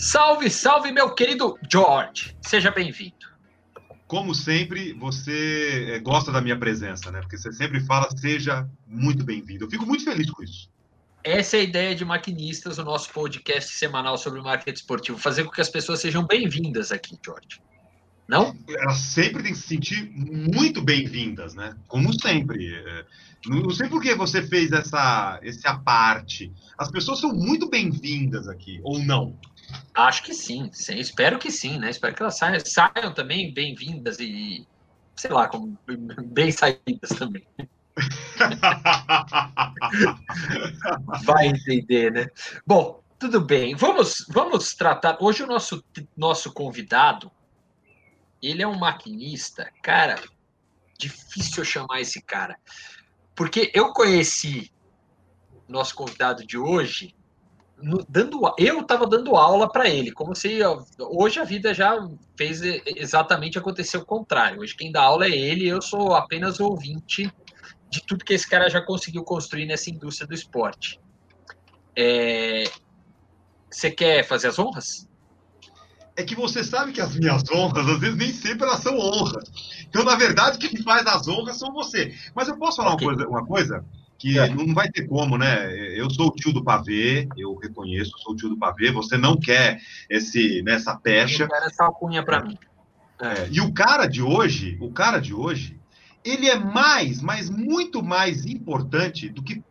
Salve, salve, meu querido George. Seja bem-vindo. Como sempre, você eh, gosta da minha presença, né? Porque você sempre fala, seja muito bem-vindo. Eu fico muito feliz com isso. Essa é a ideia de Maquinistas, o nosso podcast semanal sobre marketing esportivo. Fazer com que as pessoas sejam bem-vindas aqui, George. Não? Elas sempre têm que se sentir muito bem-vindas, né? Como sempre. Eh, não sei por que você fez essa, essa parte. As pessoas são muito bem-vindas aqui, ou não? Acho que sim, sim, espero que sim, né? Espero que elas saiam, saiam também bem-vindas e, sei lá, como bem saídas também. Vai entender, né? Bom, tudo bem. Vamos, vamos tratar. Hoje o nosso, nosso convidado, ele é um maquinista, cara. Difícil chamar esse cara, porque eu conheci nosso convidado de hoje no, dando, eu estava dando aula para ele, como se hoje a vida já fez exatamente acontecer o contrário. Hoje quem dá aula é ele, eu sou apenas ouvinte de tudo que esse cara já conseguiu construir nessa indústria do esporte. É... Você quer fazer as honras? É que você sabe que as minhas honras, às vezes, nem sempre elas são honras. Então, na verdade, quem faz as honras são você. Mas eu posso falar okay. uma coisa? Uma coisa? Que é. não vai ter como, né? Eu sou o tio do pavê, eu reconheço, sou o tio do pavê. Você não quer esse nessa pecha. Eu quero essa alcunha para mim. É, e o cara de hoje, o cara de hoje, ele é mais, mas muito mais importante do que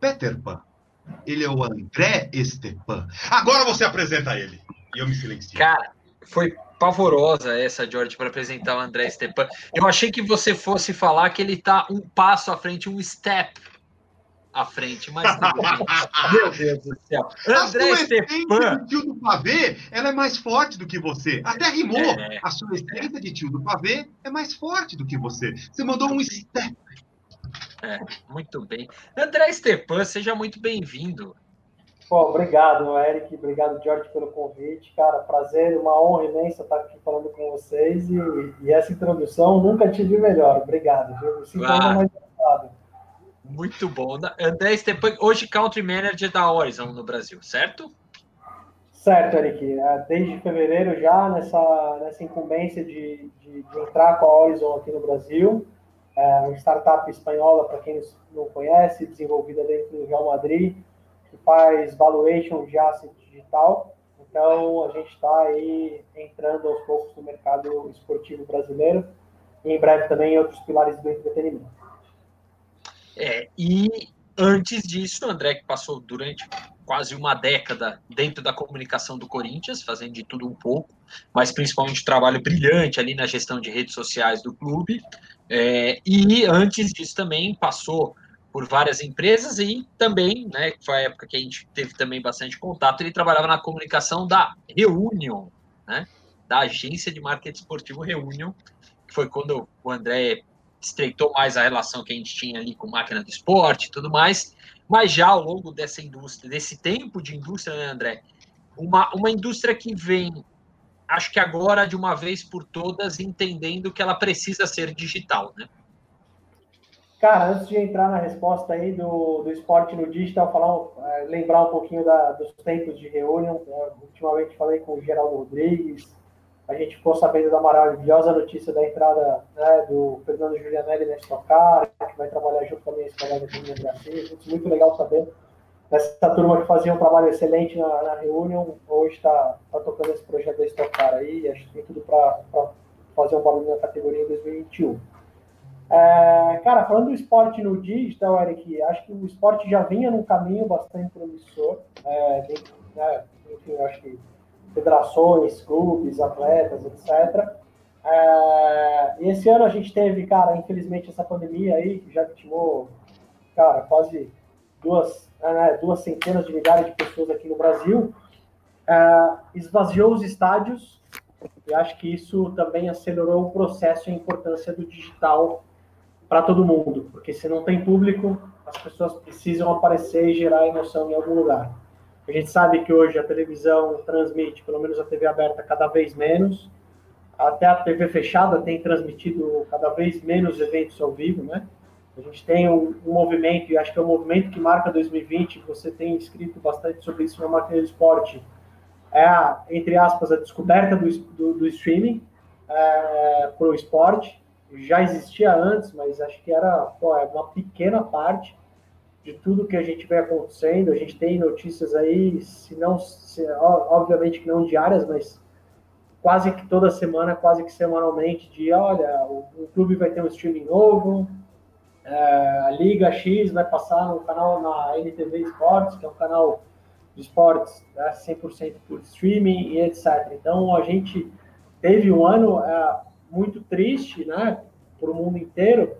Peter Pan. Ele é o André Stepan. Agora você apresenta ele. E eu me silencio. Cara, foi pavorosa essa, George, para apresentar o André Stepan. Eu achei que você fosse falar que ele está um passo à frente, um step à frente, mas Meu Deus do céu. André Stepan. de tio do pavê, ela é mais forte do que você. Até rimou. É, a sua essência de tio do pavê é mais forte do que você. Você mandou um step. É, muito bem. André Stepan, seja muito bem-vindo. Obrigado, Eric. Obrigado, George, pelo convite. Cara, prazer, uma honra imensa estar aqui falando com vocês. E, e essa introdução nunca tive melhor. Obrigado. Viu? Me sinto ah. mais muito bom. André Stepan, hoje Country Manager da Horizon no Brasil, certo? Certo, Eric. É, desde fevereiro já nessa, nessa incumbência de, de, de entrar com a Horizon aqui no Brasil. É uma startup espanhola, para quem não conhece, desenvolvida dentro do Real Madrid, que faz valuation de asset digital. Então, a gente está aí entrando aos poucos no mercado esportivo brasileiro e em breve também em outros pilares do entretenimento. É, e antes disso, o André que passou durante quase uma década dentro da comunicação do Corinthians, fazendo de tudo um pouco, mas principalmente trabalho brilhante ali na gestão de redes sociais do clube. É, e antes disso também passou por várias empresas e também, né, foi a época que a gente teve também bastante contato, ele trabalhava na comunicação da Reunion, né, da agência de marketing esportivo Reunion, que foi quando o André estreitou mais a relação que a gente tinha ali com máquina do esporte e tudo mais, mas já ao longo dessa indústria, desse tempo de indústria, né, André? Uma, uma indústria que vem, acho que agora, de uma vez por todas, entendendo que ela precisa ser digital, né? Cara, antes de entrar na resposta aí do, do esporte no digital, falar, é, lembrar um pouquinho da, dos tempos de reunião. Né? Ultimamente falei com o Geraldo Rodrigues, a gente ficou sabendo da maravilhosa notícia da entrada né, do Fernando Julianelli na Stock Car, que vai trabalhar junto com a minha escola de Gracinha. Muito legal saber essa turma que fazia um trabalho excelente na, na hoje está tá tocando esse projeto da Stock Car aí, acho que tem tudo para fazer um barulho na categoria em 2021. É, cara, falando do esporte no digital, Eric, acho que o esporte já vinha num caminho bastante promissor. É, dentro, né, enfim, acho que federações, clubes, atletas, etc. É, e esse ano a gente teve, cara, infelizmente essa pandemia aí, que já vitimou, cara, quase duas, né, duas centenas de milhares de pessoas aqui no Brasil, é, esvaziou os estádios e acho que isso também acelerou o processo e a importância do digital para todo mundo, porque se não tem público, as pessoas precisam aparecer e gerar emoção em algum lugar. A gente sabe que hoje a televisão transmite, pelo menos a TV aberta, cada vez menos. Até a TV fechada tem transmitido cada vez menos eventos ao vivo, né? A gente tem um, um movimento, e acho que é um movimento que marca 2020, você tem escrito bastante sobre isso na máquina do esporte, é, a, entre aspas, a descoberta do, do, do streaming é, para o esporte. Já existia antes, mas acho que era pô, é uma pequena parte de tudo que a gente vem acontecendo. A gente tem notícias aí, se não, se, obviamente que não diárias, mas quase que toda semana, quase que semanalmente, de olha, o, o clube vai ter um streaming novo, é, a Liga X vai passar no canal na NTV Esportes, que é um canal de esportes né, 100% por streaming e etc. Então, a gente teve um ano é, muito triste, né, para o mundo inteiro,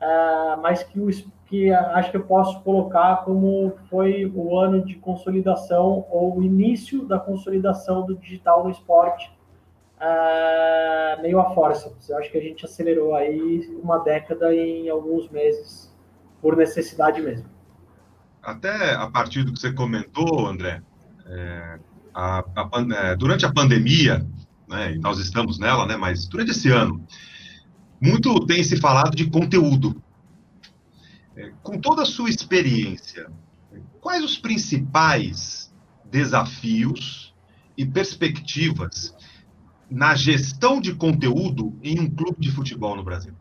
é, mas que, o, que acho que eu posso colocar como foi o ano de consolidação ou o início da consolidação do digital no esporte uh, meio a força. Eu acho que a gente acelerou aí uma década em alguns meses, por necessidade mesmo. Até a partir do que você comentou, André, é, a, a, é, durante a pandemia, né, e nós estamos nela, né, mas durante esse ano, muito tem se falado de conteúdo. Com toda a sua experiência, quais os principais desafios e perspectivas na gestão de conteúdo em um clube de futebol no Brasil?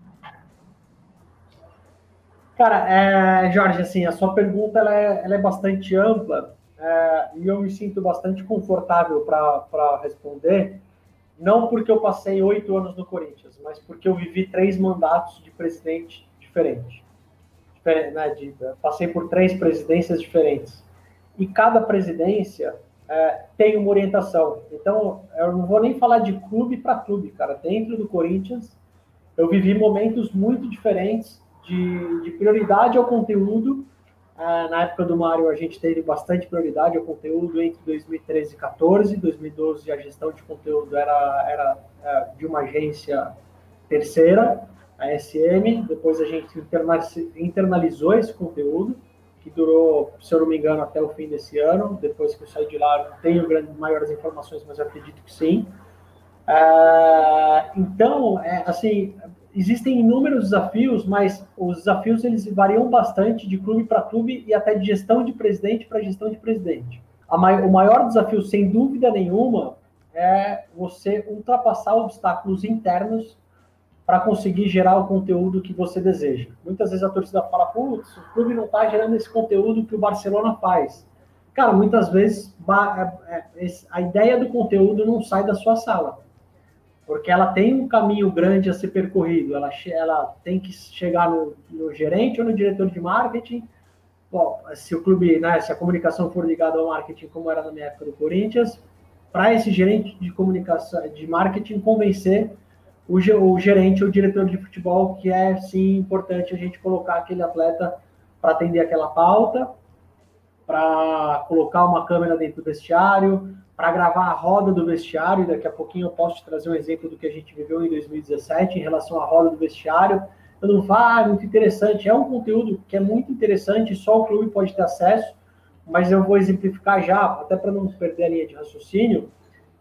Cara, é, Jorge, assim, a sua pergunta ela é, ela é bastante ampla é, e eu me sinto bastante confortável para responder, não porque eu passei oito anos no Corinthians, mas porque eu vivi três mandatos de presidente diferente. Né, de, passei por três presidências diferentes. E cada presidência é, tem uma orientação. Então, eu não vou nem falar de clube para clube, cara. Dentro do Corinthians, eu vivi momentos muito diferentes de, de prioridade ao conteúdo. É, na época do Mário, a gente teve bastante prioridade ao conteúdo entre 2013 e 2014. 2012, a gestão de conteúdo era, era é, de uma agência terceira, a SM. Depois, a gente internalizou esse conteúdo que durou, se eu não me engano, até o fim desse ano. Depois que eu saí de lá, não tenho grandes, maiores informações, mas acredito que sim. É, então, é, assim, existem inúmeros desafios, mas os desafios eles variam bastante de clube para clube e até de gestão de presidente para gestão de presidente. Mai o maior desafio, sem dúvida nenhuma, é você ultrapassar obstáculos internos para conseguir gerar o conteúdo que você deseja. Muitas vezes a torcida fala, putz, o clube não está gerando esse conteúdo que o Barcelona faz. Cara, muitas vezes é, é, a ideia do conteúdo não sai da sua sala, porque ela tem um caminho grande a ser percorrido, ela, ela tem que chegar no, no gerente ou no diretor de marketing, Bom, se o clube, né, se a comunicação for ligada ao marketing, como era na minha época do Corinthians, para esse gerente de comunicação, de marketing convencer o, o gerente ou diretor de futebol, que é sim importante a gente colocar aquele atleta para atender aquela pauta, para colocar uma câmera dentro do vestiário, para gravar a roda do vestiário. Daqui a pouquinho eu posso te trazer um exemplo do que a gente viveu em 2017 em relação à roda do vestiário. Eu não vá, ah, muito interessante. É um conteúdo que é muito interessante, só o clube pode ter acesso, mas eu vou exemplificar já, até para não perder a linha de raciocínio.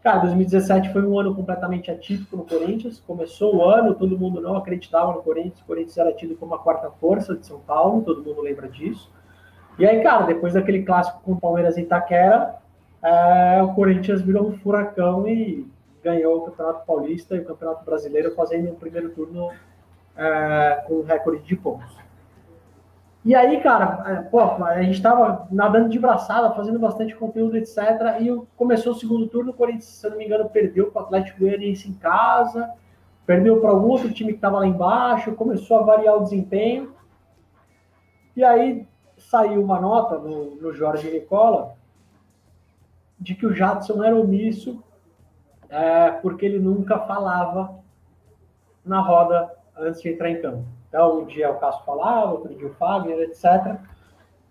Cara, 2017 foi um ano completamente atípico no Corinthians. Começou o ano, todo mundo não acreditava no Corinthians. O Corinthians era tido como a quarta força de São Paulo, todo mundo lembra disso. E aí, cara, depois daquele clássico com o Palmeiras em Itaquera, é, o Corinthians virou um furacão e ganhou o Campeonato Paulista e o Campeonato Brasileiro, fazendo um primeiro turno é, com recorde de pontos. E aí, cara, é, pô, a gente estava nadando de braçada, fazendo bastante conteúdo, etc. E começou o segundo turno, o Corinthians, se eu não me engano, perdeu para o Atlético Goianiense em casa, perdeu para algum outro time que estava lá embaixo, começou a variar o desempenho. E aí saiu uma nota no, no Jorge Nicola de que o Jadson era omisso é, porque ele nunca falava na roda antes de entrar em campo. Então, um dia o Cássio falava, outro dia o Fagner, etc.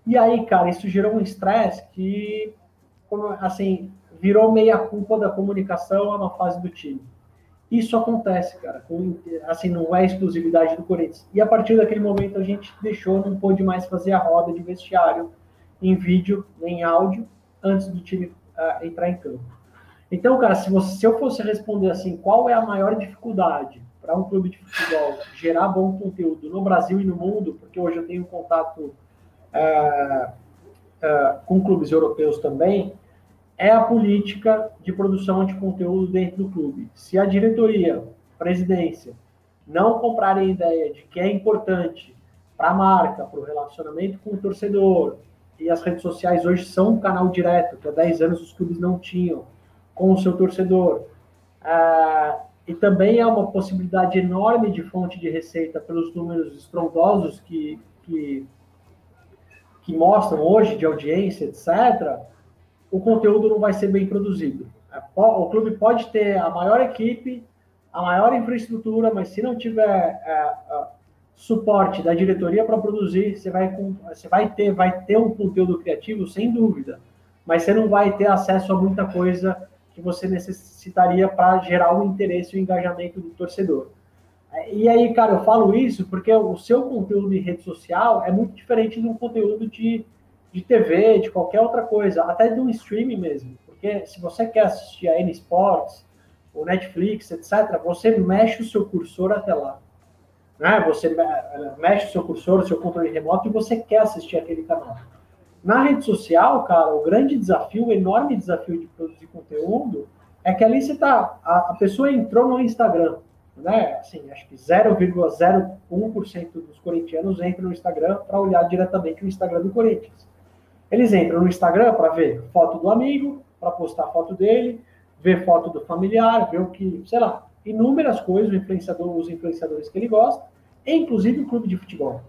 E aí, cara, isso gerou um estresse que, assim, virou meia culpa da comunicação na fase do time. Isso acontece, cara. assim, não é exclusividade do Corinthians. E a partir daquele momento a gente deixou, não pôde mais fazer a roda de vestiário em vídeo, nem áudio, antes do time uh, entrar em campo. Então, cara, se, você, se eu fosse responder assim, qual é a maior dificuldade para um clube de futebol gerar bom conteúdo no Brasil e no mundo, porque hoje eu tenho contato é, é, com clubes europeus também, é a política de produção de conteúdo dentro do clube. Se a diretoria, presidência, não comprarem a ideia de que é importante para a marca, para o relacionamento com o torcedor, e as redes sociais hoje são um canal direto, que há 10 anos os clubes não tinham, com o seu torcedor. Ah, e também é uma possibilidade enorme de fonte de receita pelos números estrondosos que, que, que mostram hoje de audiência, etc., o conteúdo não vai ser bem produzido. É, o clube pode ter a maior equipe, a maior infraestrutura, mas se não tiver é, é, suporte da diretoria para produzir, você vai, você vai ter, vai ter um conteúdo criativo, sem dúvida, mas você não vai ter acesso a muita coisa que você necessitaria para gerar o interesse e o engajamento do torcedor. E aí, cara, eu falo isso porque o seu conteúdo de rede social é muito diferente de um conteúdo de, de TV, de qualquer outra coisa, até de um streaming mesmo. Porque se você quer assistir a N Sports, o Netflix, etc., você mexe o seu cursor até lá. Né? Você mexe o seu cursor, o seu controle remoto e você quer assistir aquele canal. Na rede social, cara, o grande desafio, o enorme desafio de produzir conteúdo é que ali você tá, a, a pessoa entrou no Instagram, né? Assim, acho que 0,01% dos corintianos entram no Instagram para olhar diretamente o Instagram do Corinthians. Eles entram no Instagram para ver foto do amigo, para postar foto dele, ver foto do familiar, ver o que, sei lá, inúmeras coisas, influenciador, os influenciadores que ele gosta, inclusive o clube de futebol.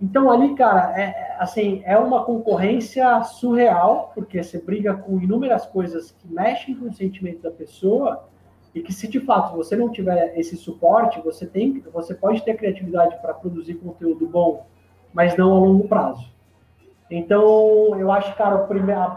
Então ali, cara, é, assim, é uma concorrência surreal, porque você briga com inúmeras coisas que mexem com o sentimento da pessoa e que se de fato você não tiver esse suporte, você tem, você pode ter criatividade para produzir conteúdo bom, mas não a longo prazo. Então, eu acho, cara,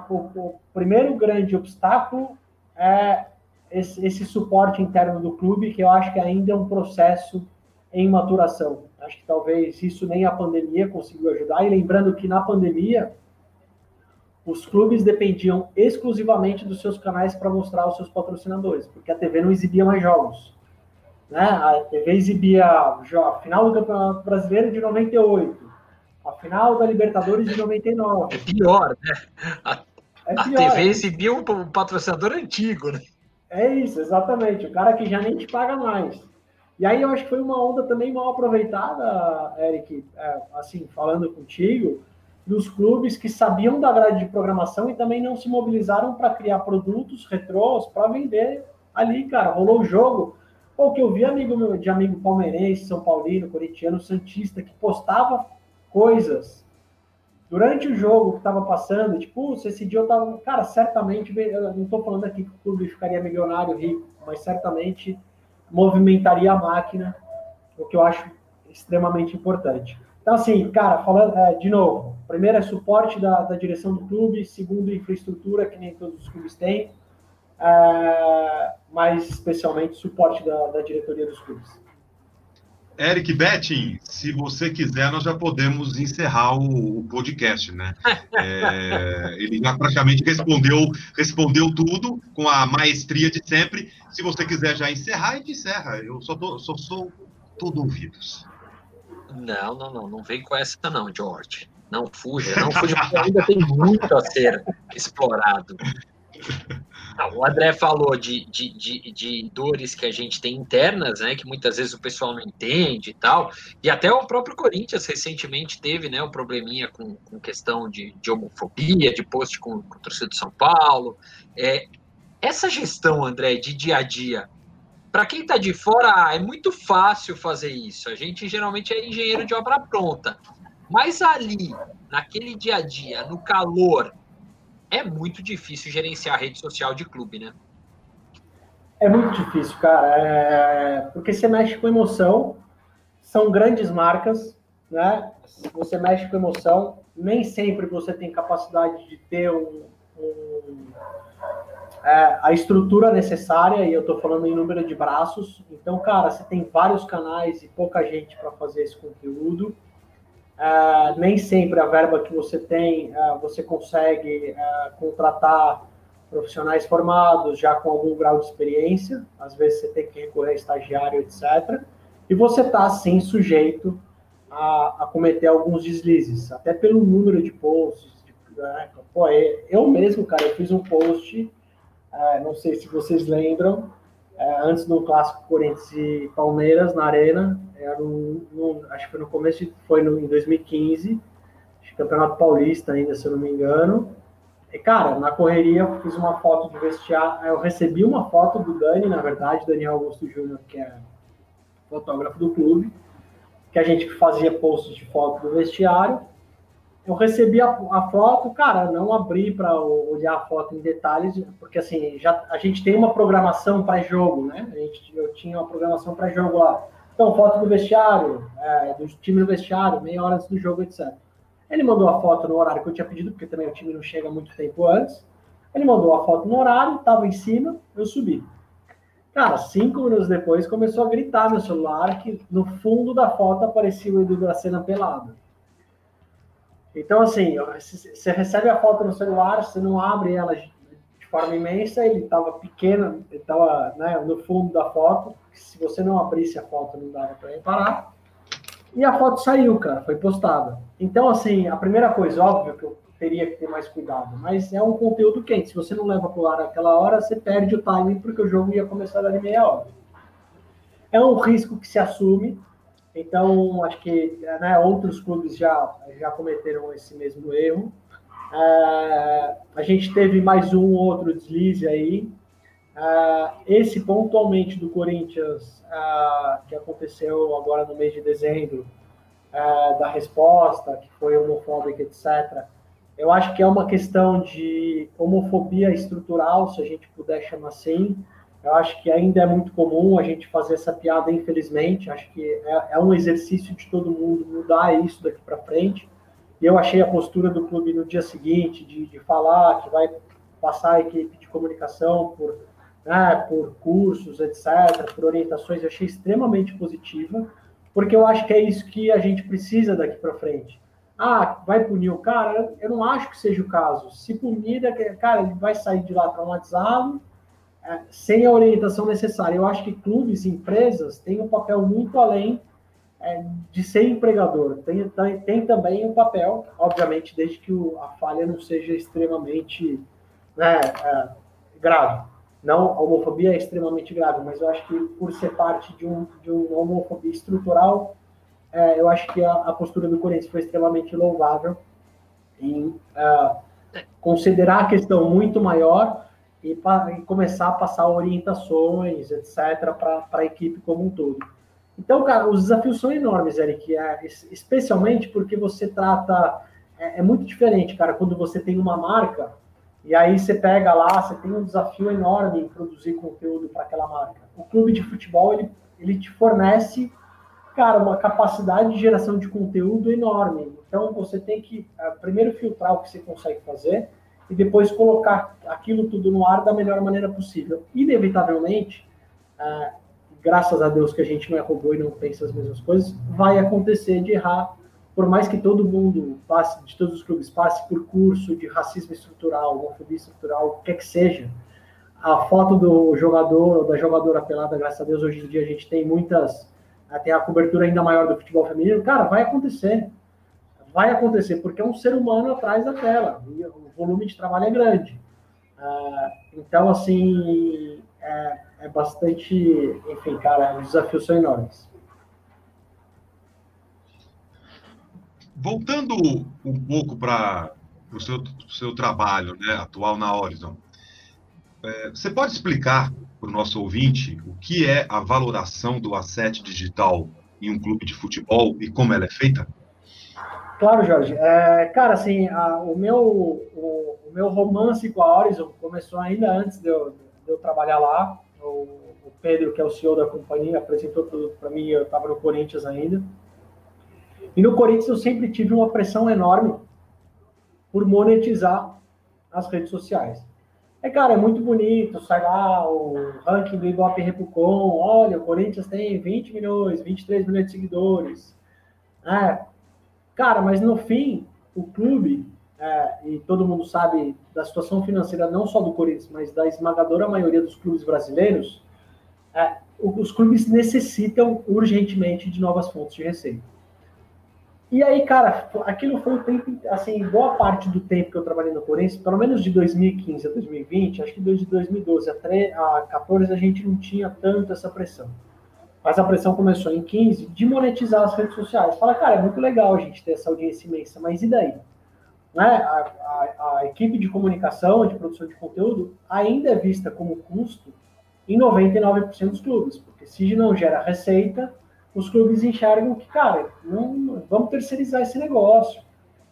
o, o primeiro grande obstáculo é esse, esse suporte interno do clube, que eu acho que ainda é um processo em maturação. Acho que talvez isso nem a pandemia conseguiu ajudar. E lembrando que na pandemia, os clubes dependiam exclusivamente dos seus canais para mostrar os seus patrocinadores, porque a TV não exibia mais jogos. Né? A TV exibia a final do Campeonato Brasileiro de 98, a final da Libertadores de 99. É pior, né? A, é pior. a TV exibia um patrocinador antigo, né? É isso, exatamente. O cara que já nem te paga mais. E aí eu acho que foi uma onda também mal aproveitada, Eric, é, assim, falando contigo, dos clubes que sabiam da grade de programação e também não se mobilizaram para criar produtos retrôs para vender ali, cara. Rolou o jogo. Pô, que eu vi amigo meu, de amigo palmeirense, São Paulino, corintiano, Santista, que postava coisas durante o jogo que estava passando, tipo, esse dia eu tava. Cara, certamente, não estou falando aqui que o clube ficaria milionário, rico, mas certamente movimentaria a máquina, o que eu acho extremamente importante. Então, assim, cara, falando é, de novo, primeiro é suporte da, da, direção do clube, segundo, infraestrutura, que nem todos os clubes têm, é, mas especialmente suporte da, da diretoria dos clubes. Eric Betting, se você quiser, nós já podemos encerrar o, o podcast, né? É, ele já praticamente respondeu, respondeu tudo com a maestria de sempre. Se você quiser já encerrar, a gente encerra. Eu só, tô, só sou todo ouvidos. Não, não, não. Não vem com essa não, George. Não fuja, não fuja, porque ainda tem muito a ser explorado. Não, o André falou de, de, de, de, dores que a gente tem internas, né? Que muitas vezes o pessoal não entende e tal. E até o próprio Corinthians recentemente teve né, um probleminha com, com questão de, de homofobia, de post com, com o torcedor de São Paulo. É, essa gestão, André, de dia a dia, para quem está de fora, é muito fácil fazer isso. A gente geralmente é engenheiro de obra pronta. Mas ali, naquele dia a dia, no calor, é muito difícil gerenciar a rede social de clube, né? É muito difícil, cara. É... Porque você mexe com emoção, são grandes marcas, né? Você mexe com emoção, nem sempre você tem capacidade de ter um, um... É, a estrutura necessária, e eu estou falando em número de braços. Então, cara, você tem vários canais e pouca gente para fazer esse conteúdo. Uh, nem sempre a verba que você tem, uh, você consegue uh, contratar profissionais formados, já com algum grau de experiência, às vezes você tem que recorrer a estagiário, etc. E você está, sim, sujeito a, a, cometer alguns deslizes, até pelo número de posts, de, Né? Pô, é, eu mesmo, cara, eu fiz um post, é, não sei se vocês lembram, é, antes do clássico Corinthians e Palmeiras na Arena, era um, acho que no começo, foi no, em 2015, acho que Campeonato Paulista ainda, se eu não me engano. E, cara, na correria eu fiz uma foto de vestiário, eu recebi uma foto do Dani, na verdade, Daniel Augusto Júnior, que é fotógrafo do clube, que a gente fazia posts de foto do vestiário. Eu recebi a, a foto, cara, não abri para olhar a foto em detalhes, porque assim, já, a gente tem uma programação pré-jogo, né? A gente, eu tinha uma programação pré-jogo lá. Então, foto do vestiário, é, do time no vestiário, meia hora antes do jogo, etc. Ele mandou a foto no horário que eu tinha pedido, porque também o time não chega muito tempo antes. Ele mandou a foto no horário, estava em cima, eu subi. Cara, cinco minutos depois começou a gritar no celular que no fundo da foto aparecia o Edu da cena pelado. Então, assim, você recebe a foto no celular, você não abre ela forma imensa, ele estava pequeno, ele estava né, no fundo da foto. Se você não abrisse a foto, não dava para reparar. E a foto saiu, cara, foi postada. Então, assim, a primeira coisa, óbvio que eu teria que ter mais cuidado. Mas é um conteúdo quente. Se você não leva para o ar naquela hora, você perde o timing porque o jogo ia começar ali meia hora. É um risco que se assume. Então, acho que né, outros clubes já, já cometeram esse mesmo erro. É, a gente teve mais um outro deslize aí. É, esse pontualmente do Corinthians, é, que aconteceu agora no mês de dezembro, da resposta, que foi homofóbica, etc eu acho que é uma questão de homofobia estrutural, se a gente puder chamar assim. Eu acho que ainda é muito comum a gente fazer essa piada, infelizmente. Acho que é, é um exercício de todo mundo mudar isso daqui para frente. E eu achei a postura do clube no dia seguinte de, de falar que vai passar a equipe de comunicação por, né, por cursos, etc., por orientações, eu achei extremamente positiva, porque eu acho que é isso que a gente precisa daqui para frente ah, vai punir o cara? Eu não acho que seja o caso. Se punir, cara, ele vai sair de lá traumatizado, é, sem a orientação necessária. Eu acho que clubes, empresas, têm um papel muito além é, de ser empregador. Tem, tem, tem também um papel, obviamente, desde que o, a falha não seja extremamente né, é, grave. Não, a homofobia é extremamente grave, mas eu acho que por ser parte de, um, de uma homofobia estrutural, é, eu acho que a, a, postura do Corinthians foi extremamente louvável em uh, considerar a questão muito maior e, e, começar a passar orientações, etc., para a equipe como um todo. Então, cara, os desafios são enormes, Eric, é, especialmente porque você trata. É, é muito diferente, cara, quando você tem uma marca e aí você pega lá, você tem um desafio enorme em produzir conteúdo para aquela marca. O clube de futebol, ele, ele te fornece cara, uma capacidade de geração de conteúdo enorme. Então, você tem que uh, primeiro filtrar o que você consegue fazer e depois colocar aquilo tudo no ar da melhor maneira possível. Inevitavelmente, uh, graças a Deus que a gente não é robô e não pensa as mesmas coisas, vai acontecer de errar. Por mais que todo mundo passe, de todos os clubes, passe por curso de racismo estrutural, homofobia estrutural, o que quer que seja, a foto do jogador da jogadora pelada, graças a Deus, hoje em dia a gente tem muitas até a cobertura ainda maior do futebol feminino, cara, vai acontecer. Vai acontecer, porque é um ser humano atrás da tela, e o volume de trabalho é grande. Uh, então, assim, é, é, bastante. Enfim, cara, os desafios são enormes. Voltando um pouco para o seu, seu trabalho né, atual na Horizon, é, você pode explicar para o nosso ouvinte o que é a valoração do asset digital em um clube de futebol e como ela é feita? Claro, Jorge. É, cara, assim, a, o, meu, o, o, meu romance com a Horizon começou ainda antes de eu, eu trabalhar lá. O, o, Pedro, que é o CEO da companhia, apresentou tudo para mim, eu estava no Corinthians ainda. E no Corinthians eu sempre tive uma pressão enorme por monetizar as redes sociais. É, cara, é muito bonito, sai lá o ranking do Ibope Repucon, olha, o Corinthians tem 20 milhões, 23 milhões de seguidores. É, cara, mas no fim, o clube, é, e todo mundo sabe da situação financeira não só do Corinthians, mas da esmagadora maioria dos clubes brasileiros, é, os clubes necessitam urgentemente de novas fontes de receita. E aí, cara, aquilo foi o tempo, assim, boa parte do tempo que eu trabalhei no Corinthians, pelo menos de 2015 a 2020, acho que desde 2012 a 2014 a gente não tinha tanto essa pressão. Mas a pressão começou em 15 de monetizar as redes sociais. Fala, cara, é muito legal a gente ter essa audiência imensa, mas e daí? Né? A, a, a equipe de comunicação, de produção de conteúdo, ainda é vista como custo em 99% dos clubes, porque se não gera receita, os clubes enxergam que, cara, não, vamos terceirizar esse negócio.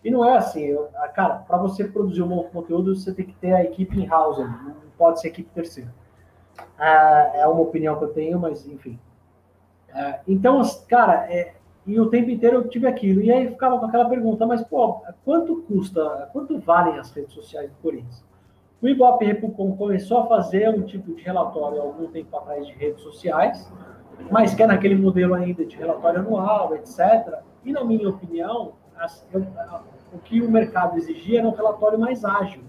E não é assim, eu, cara, para você produzir um bom conteúdo, você tem que ter a equipe in-house, não pode ser equipe terceira. É, é uma opinião que eu tenho, mas enfim. É, então, cara, é, e o tempo inteiro eu tive aquilo. E aí ficava com aquela pergunta, mas, pô, quanto custa, quanto valem as redes sociais do Corinthians? O Ibope Repucom começou a fazer um tipo de relatório algum tempo atrás de redes sociais, mas que é naquele modelo ainda de relatório anual, etc. E, na minha opinião, eu, o que o mercado exigia era um relatório mais ágil,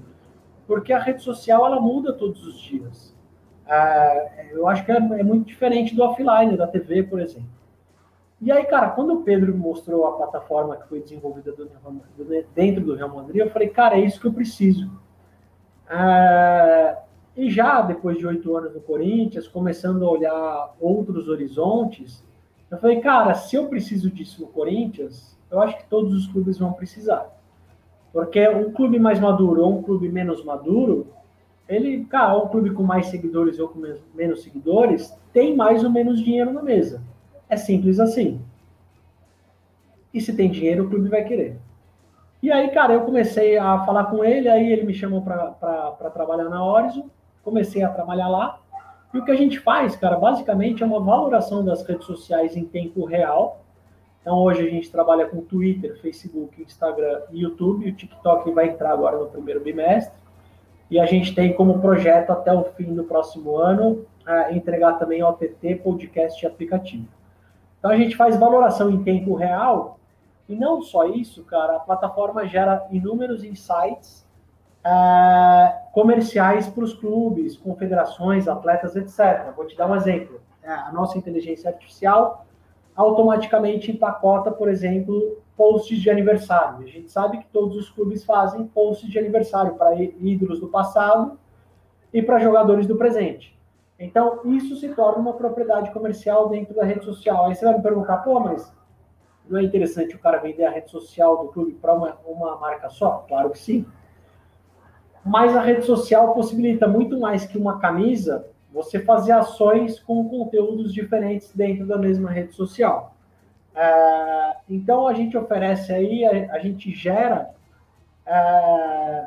porque a rede social ela muda todos os dias. É, eu acho que é, é, muito diferente do offline, da TV, por exemplo. E aí, cara, quando o Pedro mostrou a plataforma que foi desenvolvida dentro do Real Madrid, eu falei, cara, é isso que eu preciso. É, e já depois de oito anos no Corinthians, começando a olhar outros horizontes, eu falei, cara, se eu preciso disso no Corinthians, eu acho que todos os clubes vão precisar. Porque um clube mais maduro ou um clube menos maduro, ele, cara, um clube com mais seguidores ou com menos seguidores, tem mais ou menos dinheiro na mesa. É simples assim. E se tem dinheiro, o clube vai querer. E aí, cara, eu comecei a falar com ele, aí ele me chamou para trabalhar na Horizon comecei a trabalhar lá. E o que a gente faz, cara, basicamente é uma valoração das redes sociais em tempo real. Então, hoje a gente trabalha com Twitter, Facebook, Instagram e YouTube. O TikTok vai entrar agora no primeiro bimestre. E a gente tem como projeto até o fim do próximo ano uh, entregar também OTT, podcast e aplicativo. Então, a gente faz valoração em tempo real. E não só isso, cara, a plataforma gera inúmeros insights é, comerciais para os clubes, confederações, atletas, etc. Vou te dar um exemplo. É, a nossa inteligência artificial automaticamente empacota, por exemplo, posts de aniversário. A gente sabe que todos os clubes fazem posts de aniversário para ídolos do passado e para jogadores do presente. Então, isso se torna uma propriedade comercial dentro da rede social. Aí você vai me perguntar, pô, mas não é interessante o cara vender a rede social do clube para uma, uma marca só? Claro que sim mas a rede social possibilita muito mais que uma camisa você fazer ações com conteúdos diferentes dentro da mesma rede social. É, então a gente oferece aí, a, a gente gera é,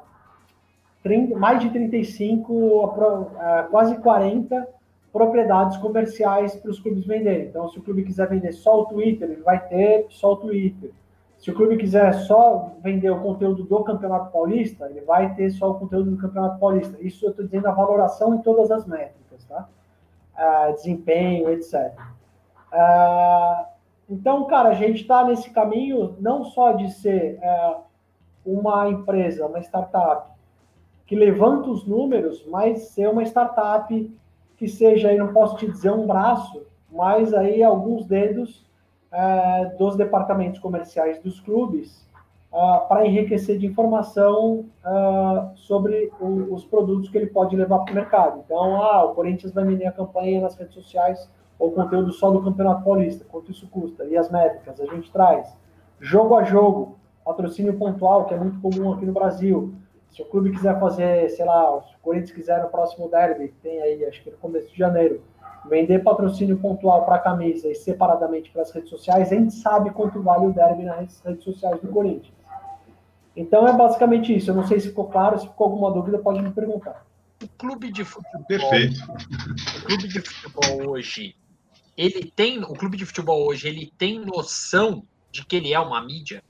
30, mais de 35, é, quase 40 propriedades comerciais para os clubes venderem. Então, se o clube quiser vender só o Twitter, ele vai ter só o Twitter. Se o clube quiser só vender o conteúdo do Campeonato Paulista, ele vai ter só o conteúdo do Campeonato Paulista. Isso eu estou dizendo a valoração em todas as métricas, tá? Ah, desempenho, etc. Ah, então, cara, a gente está nesse caminho não só de ser é, uma empresa, uma startup que levanta os números, mas ser uma startup que seja, aí não posso te dizer um braço, mas aí alguns dedos é, dos departamentos comerciais dos clubes uh, para enriquecer de informação uh, sobre o, os produtos que ele pode levar para o mercado. Então, ah, o Corinthians vai vender a campanha nas redes sociais ou conteúdo só do Campeonato Paulista, quanto isso custa, e as métricas, a gente traz. Jogo a jogo, patrocínio pontual, que é muito comum aqui no Brasil. Se o clube quiser fazer, sei lá, se o Corinthians quiser no próximo derby, tem aí, acho que no começo de janeiro, vender patrocínio pontual para a camisa e separadamente para as redes sociais, a gente sabe quanto vale o derby nas redes sociais do Corinthians. Então é basicamente isso. Eu não sei se ficou claro, se ficou alguma dúvida, pode me perguntar. O clube de futebol. Perfeito. O clube de futebol hoje, ele tem. O clube de futebol hoje, ele tem noção de que ele é uma mídia?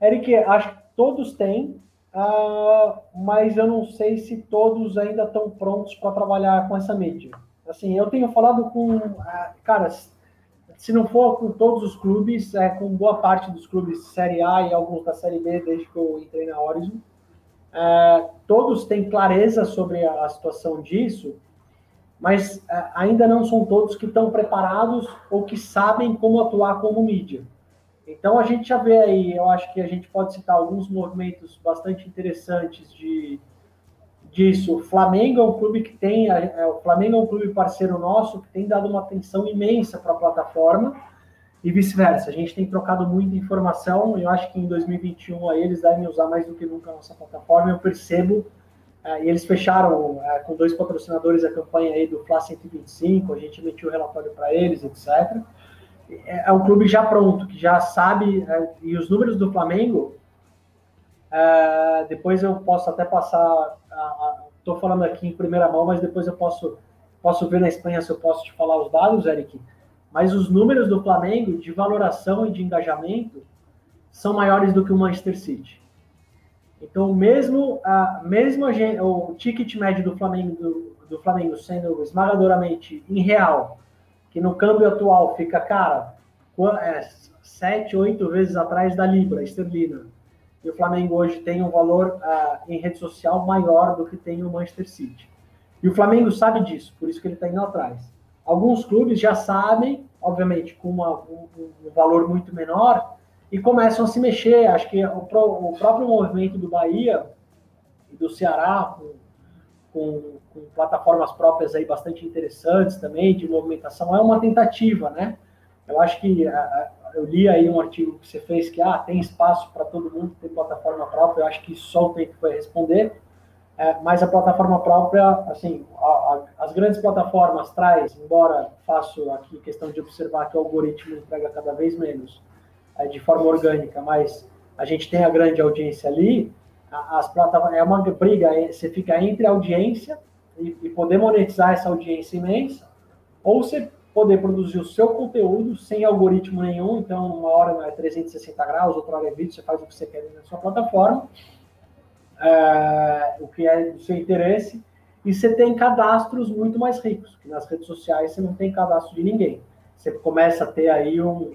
Eric, acho que todos têm, uh, mas eu não sei se todos ainda estão prontos para trabalhar com essa mídia. Assim, eu tenho falado com, ah, cara, se não for com todos os clubes, é com boa parte dos clubes Série A e alguns da Série B, desde que eu entrei na Horizon. É, todos têm clareza sobre a, a situação disso, mas é, ainda não são todos que estão preparados ou que sabem como atuar como mídia. Então a gente já vê aí, eu acho que a gente pode citar alguns movimentos bastante interessantes de disso. O Flamengo é um clube que tem, é, o Flamengo é um clube parceiro nosso que tem dado uma atenção imensa para a plataforma e vice-versa. A gente tem trocado muita informação. Eu acho que em 2021 aí, eles devem usar mais do que nunca a nossa plataforma. Eu percebo. É, e eles fecharam é, com dois patrocinadores a campanha aí do Fla 125. A gente emitiu o relatório para eles, etc. É, um clube já pronto, que já sabe. É, e os números do Flamengo, é, depois eu posso até passar. Estou falando aqui em primeira mão, mas depois eu posso, posso ver na Espanha se eu posso te falar os dados, Eric mas os números do Flamengo de valoração e de engajamento são maiores do que o Manchester City. Então, mesmo, a, mesmo a, o ticket médio do Flamengo, do, do Flamengo sendo esmagadoramente em real, que no câmbio atual fica, cara, é, sete, oito vezes atrás da Libra esterlina, e o Flamengo hoje tem um valor uh, em rede social maior do que tem o Manchester City. E o Flamengo sabe disso, por isso que ele está indo atrás. Alguns clubes já sabem, obviamente, com uma, um, um, valor muito menor, e começam a se mexer. Acho que o, o próprio movimento do Bahia e do Ceará, com, com, plataformas próprias aí bastante interessantes também, de movimentação, é uma tentativa, né? Eu acho que eu li aí um artigo que você fez que ah, tem espaço para todo mundo ter plataforma própria. Eu acho que só o tempo vai responder. É, mas a plataforma própria, assim, a, a, as grandes plataformas traz, embora faço aqui questão de observar que o algoritmo entrega cada vez menos é, de forma orgânica, mas a gente tem a grande audiência ali, as plataformas, é uma briga, é, você fica entre audiência e, e poder monetizar essa audiência imensa, ou você poder produzir o seu conteúdo sem algoritmo nenhum, então uma hora é 360 graus, outra hora é vídeo, você faz o que você quer na sua plataforma, é, o que é do seu interesse, e você tem cadastros muito mais ricos, que nas redes sociais você não tem cadastro de ninguém. Você começa a ter aí um,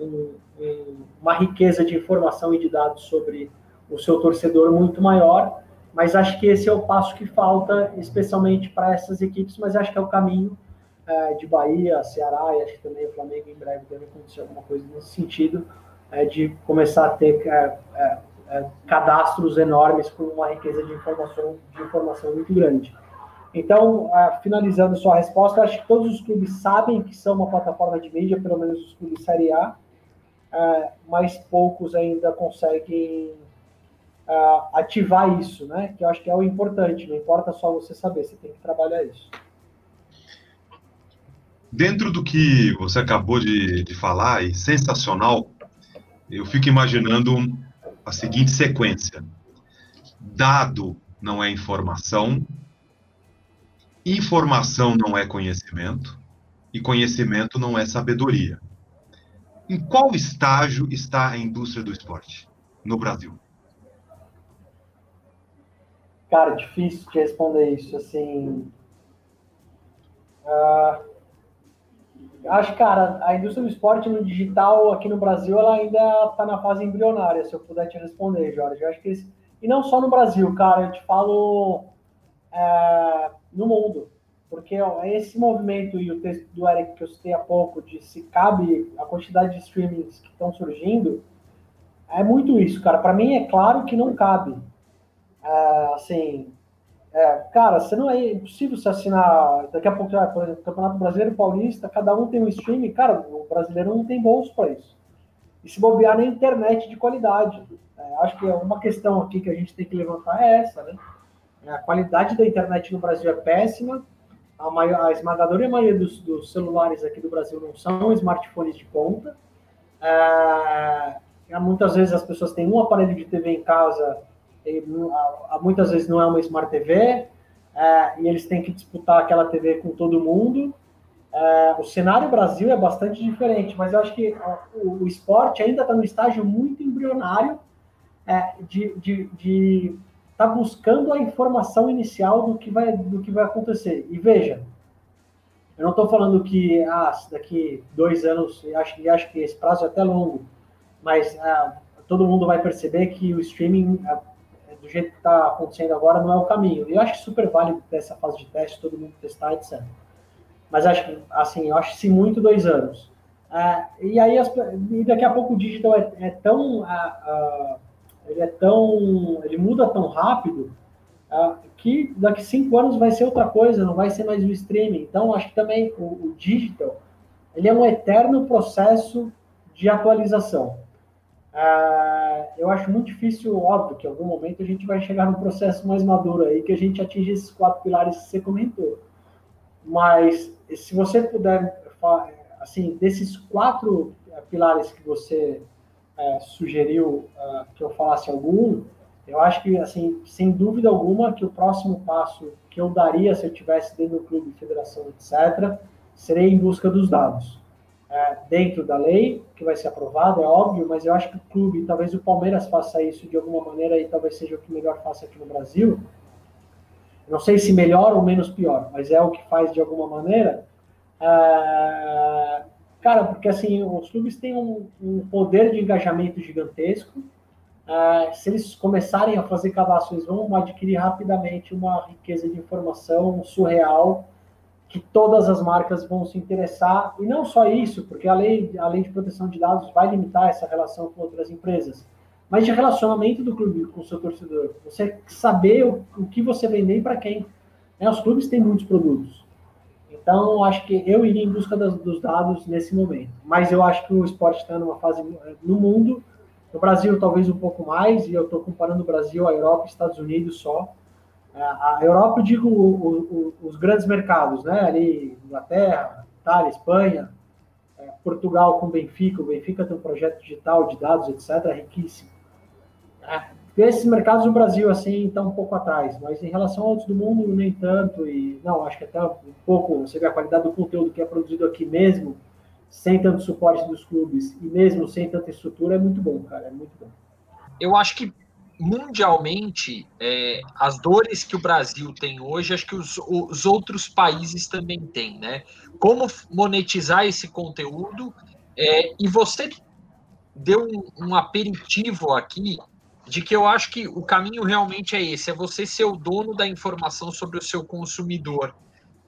um, um, uma riqueza de informação e de dados sobre o seu torcedor muito maior, mas acho que esse é o passo que falta, especialmente para essas equipes, mas acho que é o caminho é, de Bahia, Ceará e acho que também o Flamengo em breve deve acontecer alguma coisa nesse sentido, é, de começar a ter é, é é, cadastros enormes com uma riqueza de informação, de informação muito grande. Então, é, finalizando sua resposta, acho que todos os clubes sabem que são uma plataforma de mídia, pelo menos os clubes Série A, mas poucos ainda conseguem é, ativar isso, né? Que eu acho que é o importante, não importa só você saber, você tem que trabalhar isso. Dentro do que você acabou de, de falar, e sensacional, eu fico imaginando a seguinte sequência: dado não é informação, informação não é conhecimento e conhecimento não é sabedoria. Em qual estágio está a indústria do esporte no Brasil? Cara, difícil de responder isso. Assim, uh, Acho, cara, a indústria do esporte no digital aqui no Brasil, ela ainda está na fase embrionária, se eu puder te responder, Jorge. Eu acho que. E não só no Brasil, cara, eu te falo é, no mundo. Porque ó, esse movimento e o texto do Eric que eu citei há pouco, de se cabe a quantidade de streamings que estão surgindo, é muito isso, cara. Para mim é claro que não cabe. É, assim, é, cara, você não é impossível se assinar. Daqui a pouco, por exemplo, Campeonato Brasileiro Paulista, cada um tem um stream, cara, o brasileiro não tem bolso para isso. E se bobear na internet de qualidade. É, acho que uma questão aqui que a gente tem que levantar é essa, né? A qualidade da internet no Brasil é péssima. A, maior, a esmagadora maioria dos, dos, celulares aqui do Brasil não são smartphones de ponta. É, muitas vezes as pessoas têm um aparelho de TV em casa muitas vezes não é uma Smart TV, é, e eles têm que disputar aquela TV com todo mundo. É, o cenário Brasil é bastante diferente, mas eu acho que o, o esporte ainda está no estágio muito embrionário é, de estar tá buscando a informação inicial do que vai, do que vai acontecer. E veja, eu não estou falando que ah, daqui dois anos, e acho, acho que esse prazo é até longo, mas ah, todo mundo vai perceber que o streaming ah, do jeito que está acontecendo agora, não é o caminho. E eu acho super válido essa fase de teste, todo mundo testar, etc. Mas acho assim, eu acho se muito dois anos. Uh, e aí as, e daqui a pouco o digital é, é tão uh, uh, ele é tão ele muda tão rápido que daqui cinco anos vai ser outra coisa, não vai ser mais o streaming. Então acho que também o, o digital ele é um eterno processo de atualização. Eu acho muito difícil, óbvio, que em algum momento a gente vai chegar num processo mais maduro aí que a gente atinge esses quatro pilares que você comentou. Mas se você puder assim, desses quatro eh, pilares que você é, sugeriu uh, que eu falasse algum, eu acho que, assim, sem dúvida alguma, que o próximo passo que eu daria se eu tivesse dentro do clube, federação, etc., seria em busca dos dados. É, dentro da lei, que vai ser aprovada, é óbvio, mas eu acho que o clube, talvez o Palmeiras faça isso de alguma maneira e talvez seja o que melhor faça aqui no Brasil. Não sei se melhor ou menos pior, mas é o que faz de alguma maneira ah, cara, porque assim, os clubes têm um, um poder de engajamento gigantesco. Ah, se eles começarem a fazer cadastros, vão adquirir rapidamente uma riqueza de informação surreal que todas as marcas vão se interessar. E não só isso, porque a lei, a lei de proteção de dados vai limitar essa relação com outras empresas, mas de relacionamento do clube com o seu torcedor. Você saber o, o que você vender e para quem. Né? Os clubes têm muitos produtos. Então, acho que eu iria em busca das, dos dados nesse momento. Mas eu acho que o esporte está numa fase no mundo, no Brasil talvez um pouco mais, e eu estou comparando o Brasil, a Europa Estados Unidos só. A Europa, eu digo o, o, os grandes mercados, né? Ali, Inglaterra, Itália, Espanha, é, Portugal com Benfica. O Benfica tem um projeto digital de dados, etc., riquíssimo. É, esses mercados no Brasil, assim, estão um pouco atrás, mas em relação a outros do mundo, nem tanto. E não, acho que até um pouco, você vê a qualidade do conteúdo que é produzido aqui mesmo, sem tanto suporte dos clubes e mesmo sem tanta estrutura, é muito bom, cara, é muito bom. Eu acho que mundialmente, é, as dores que o Brasil tem hoje, acho que os, os outros países também têm, né? Como monetizar esse conteúdo? É, e você deu um, um aperitivo aqui de que eu acho que o caminho realmente é esse, é você ser o dono da informação sobre o seu consumidor.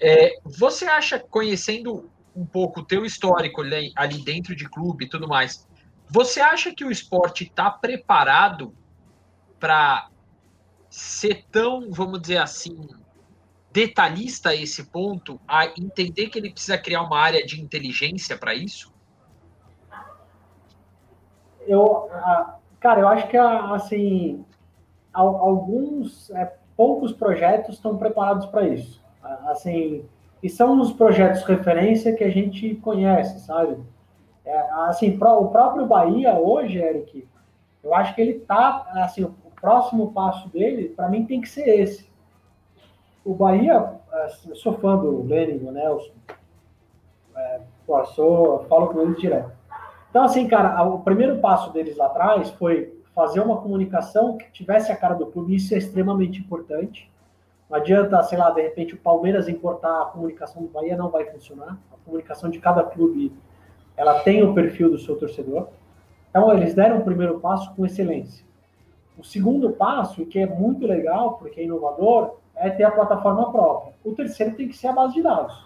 É, você acha, conhecendo um pouco o teu histórico ali, dentro de clube e tudo mais, você acha que o esporte está preparado para ser tão, vamos dizer assim, detalhista a esse ponto, a entender que ele precisa criar uma área de inteligência para isso? Eu, Cara, eu acho que assim alguns é, poucos projetos estão preparados para isso. Assim, e são os projetos referência que a gente conhece, sabe? É, assim, o próprio Bahia hoje, Eric, eu acho que ele tá assim, próximo passo dele, para mim, tem que ser esse. O Bahia, assim, eu sou fã do Lenin, do Nelson, é, sou, falo com ele direto. Então, assim, cara, o primeiro passo deles lá atrás foi fazer uma comunicação que tivesse a cara do clube, isso é extremamente importante. Não adianta, sei lá, de repente o Palmeiras importar a comunicação do Bahia, não vai funcionar. A comunicação de cada clube, ela tem o perfil do seu torcedor. Então, eles deram o primeiro passo com excelência. O segundo passo, que é muito legal, porque é inovador, é ter a plataforma própria. O terceiro tem que ser a base de dados.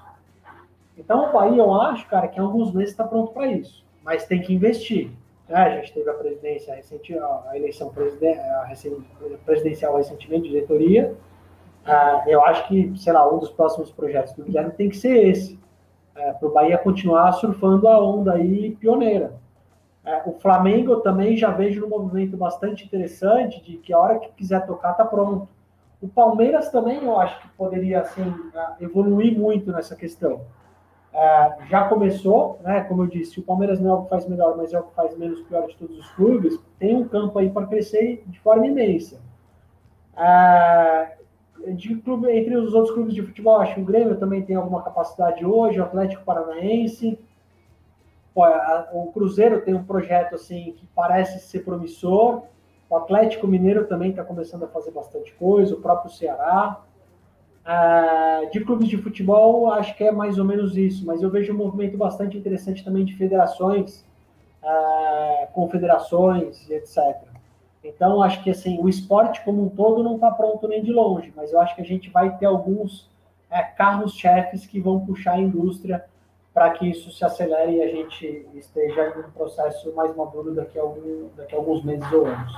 Então, o Bahia, eu acho, cara, que em alguns meses está pronto para isso mas tem que investir. É, a gente teve a presidência recente, a eleição presidencial recentemente, diretoria. Ah, eu acho que, sei lá, um dos próximos projetos do Guilherme tem que ser esse, é, para o Bahia continuar surfando a onda aí pioneira. É, o Flamengo também já vejo um movimento bastante interessante de que a hora que quiser tocar tá pronto. O Palmeiras também eu acho que poderia assim evoluir muito nessa questão. É, já começou, né? Como eu disse, o Palmeiras não é o que faz melhor, mas é o que faz menos pior de todos os clubes. Tem um campo aí para crescer de forma imensa. É, de clube, entre os outros clubes de futebol, acho que o Grêmio também tem alguma capacidade hoje, o Atlético Paranaense. O Cruzeiro tem um projeto assim que parece ser promissor. O Atlético Mineiro também está começando a fazer bastante coisa, o próprio Ceará. Uh, de clubes de futebol, acho que é mais ou menos isso, mas eu vejo um movimento bastante interessante também de federações, uh, confederações e etc. Então, acho que assim, o esporte como um todo não está pronto nem de longe, mas eu acho que a gente vai ter alguns é, carros-chefes que vão puxar a indústria para que isso se acelere e a gente esteja em um processo mais maduro daqui a, algum, daqui a alguns meses ou anos.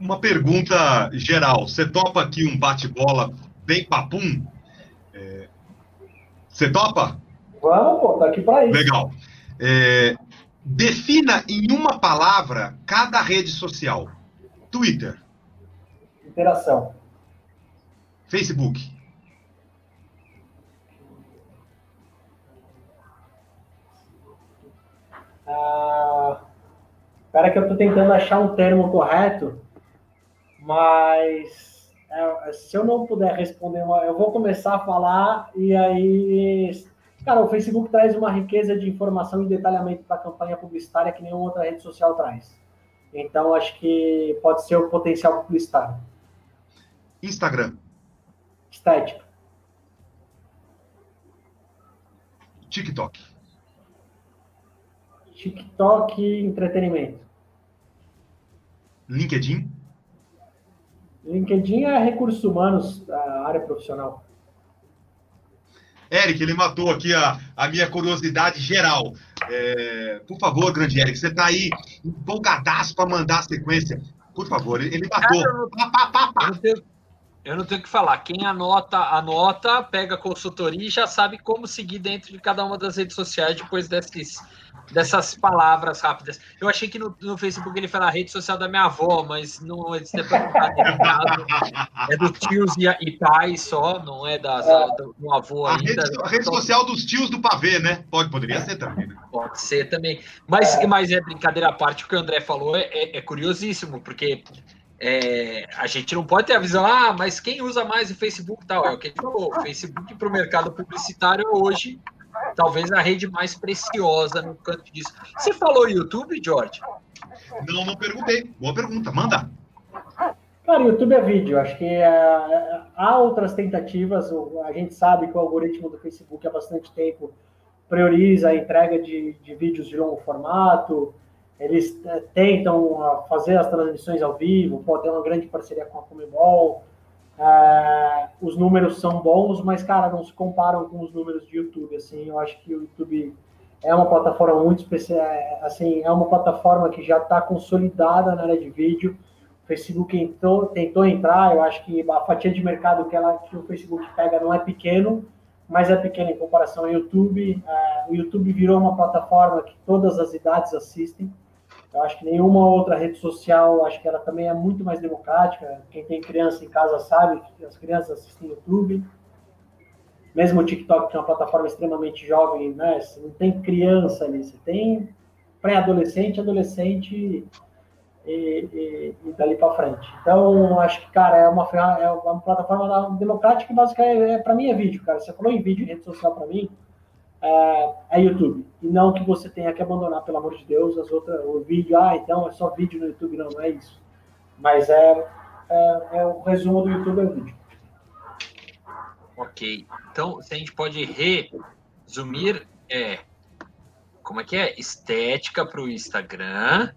Uma pergunta geral. Você topa aqui um bate-bola bem papum? É... Você topa? Vamos, pô, tá aqui para isso. Legal. É... Defina em uma palavra cada rede social. Twitter. Interação. Facebook. Ah, espera que eu estou tentando achar um termo correto, mas é, se eu não puder responder, eu vou começar a falar e aí, cara, o Facebook traz uma riqueza de informação e detalhamento para a campanha publicitária que nenhuma outra rede social traz. Então, acho que pode ser o potencial publicitário. Instagram. Estética. TikTok. TikTok, entretenimento. LinkedIn? LinkedIn é recursos humanos, a área profissional. Eric, ele matou aqui a, a minha curiosidade geral. É, por favor, grande Eric, você está aí empolgadaço para mandar a sequência. Por favor, ele matou. Cara, eu, não, pá, pá, pá, eu, não tenho, eu não tenho o que falar. Quem anota, anota, pega a consultoria e já sabe como seguir dentro de cada uma das redes sociais depois desses dessas palavras rápidas. Eu achei que no, no Facebook ele falava rede social da minha avó, mas não é É dos tios e, e pais só, não é da, do, do avô a ainda. Rede, a rede social dos tios do pavê, né? Pode, poderia ser também. Né? Pode ser também. Mas, é. mas é brincadeira à parte, o que o André falou é, é, é curiosíssimo, porque é, a gente não pode ter a visão, ah, mas quem usa mais o Facebook tal? É o que a gente falou. O Facebook para o mercado publicitário hoje talvez a rede mais preciosa no canto disso. Você falou YouTube, George? Não, não perguntei. Boa pergunta, manda. Cara, YouTube é vídeo. Acho que é, há outras tentativas. A gente sabe que o algoritmo do Facebook há bastante tempo prioriza a entrega de, de vídeos de longo formato. Eles é, tentam fazer as transmissões ao vivo, pode ter uma grande parceria com a Comebol. É, os números são bons, mas, cara, não se comparam com os números de YouTube. Assim, eu acho que o YouTube é uma plataforma muito especial. É, assim, é uma plataforma que já está consolidada na área de vídeo. O Facebook tentou, tentou entrar, eu acho que a fatia de mercado que, ela, que o Facebook pega não é pequeno, mas é pequeno em comparação ao YouTube. É, o YouTube virou uma plataforma que todas as idades assistem. Eu acho que nenhuma outra rede social, acho que ela também é muito mais democrática. Quem tem criança em casa sabe que as crianças assistem YouTube. Mesmo o TikTok, que é uma plataforma extremamente jovem, né? Você não tem criança ali, você tem pré-adolescente, adolescente e, e, e dali para frente. Então, acho que, cara, é uma, é uma plataforma democrática e básica, é, é para mim é vídeo, cara. Você falou em vídeo, rede social para mim, é, é, YouTube. E não que você tenha que abandonar, pelo amor de Deus, as outras, o vídeo, ah, então é só vídeo no YouTube, não, não é isso. Mas é, é, é o resumo do YouTube é o vídeo. Ok. Então, se a gente pode resumir, é como é que é? Estética para o Instagram.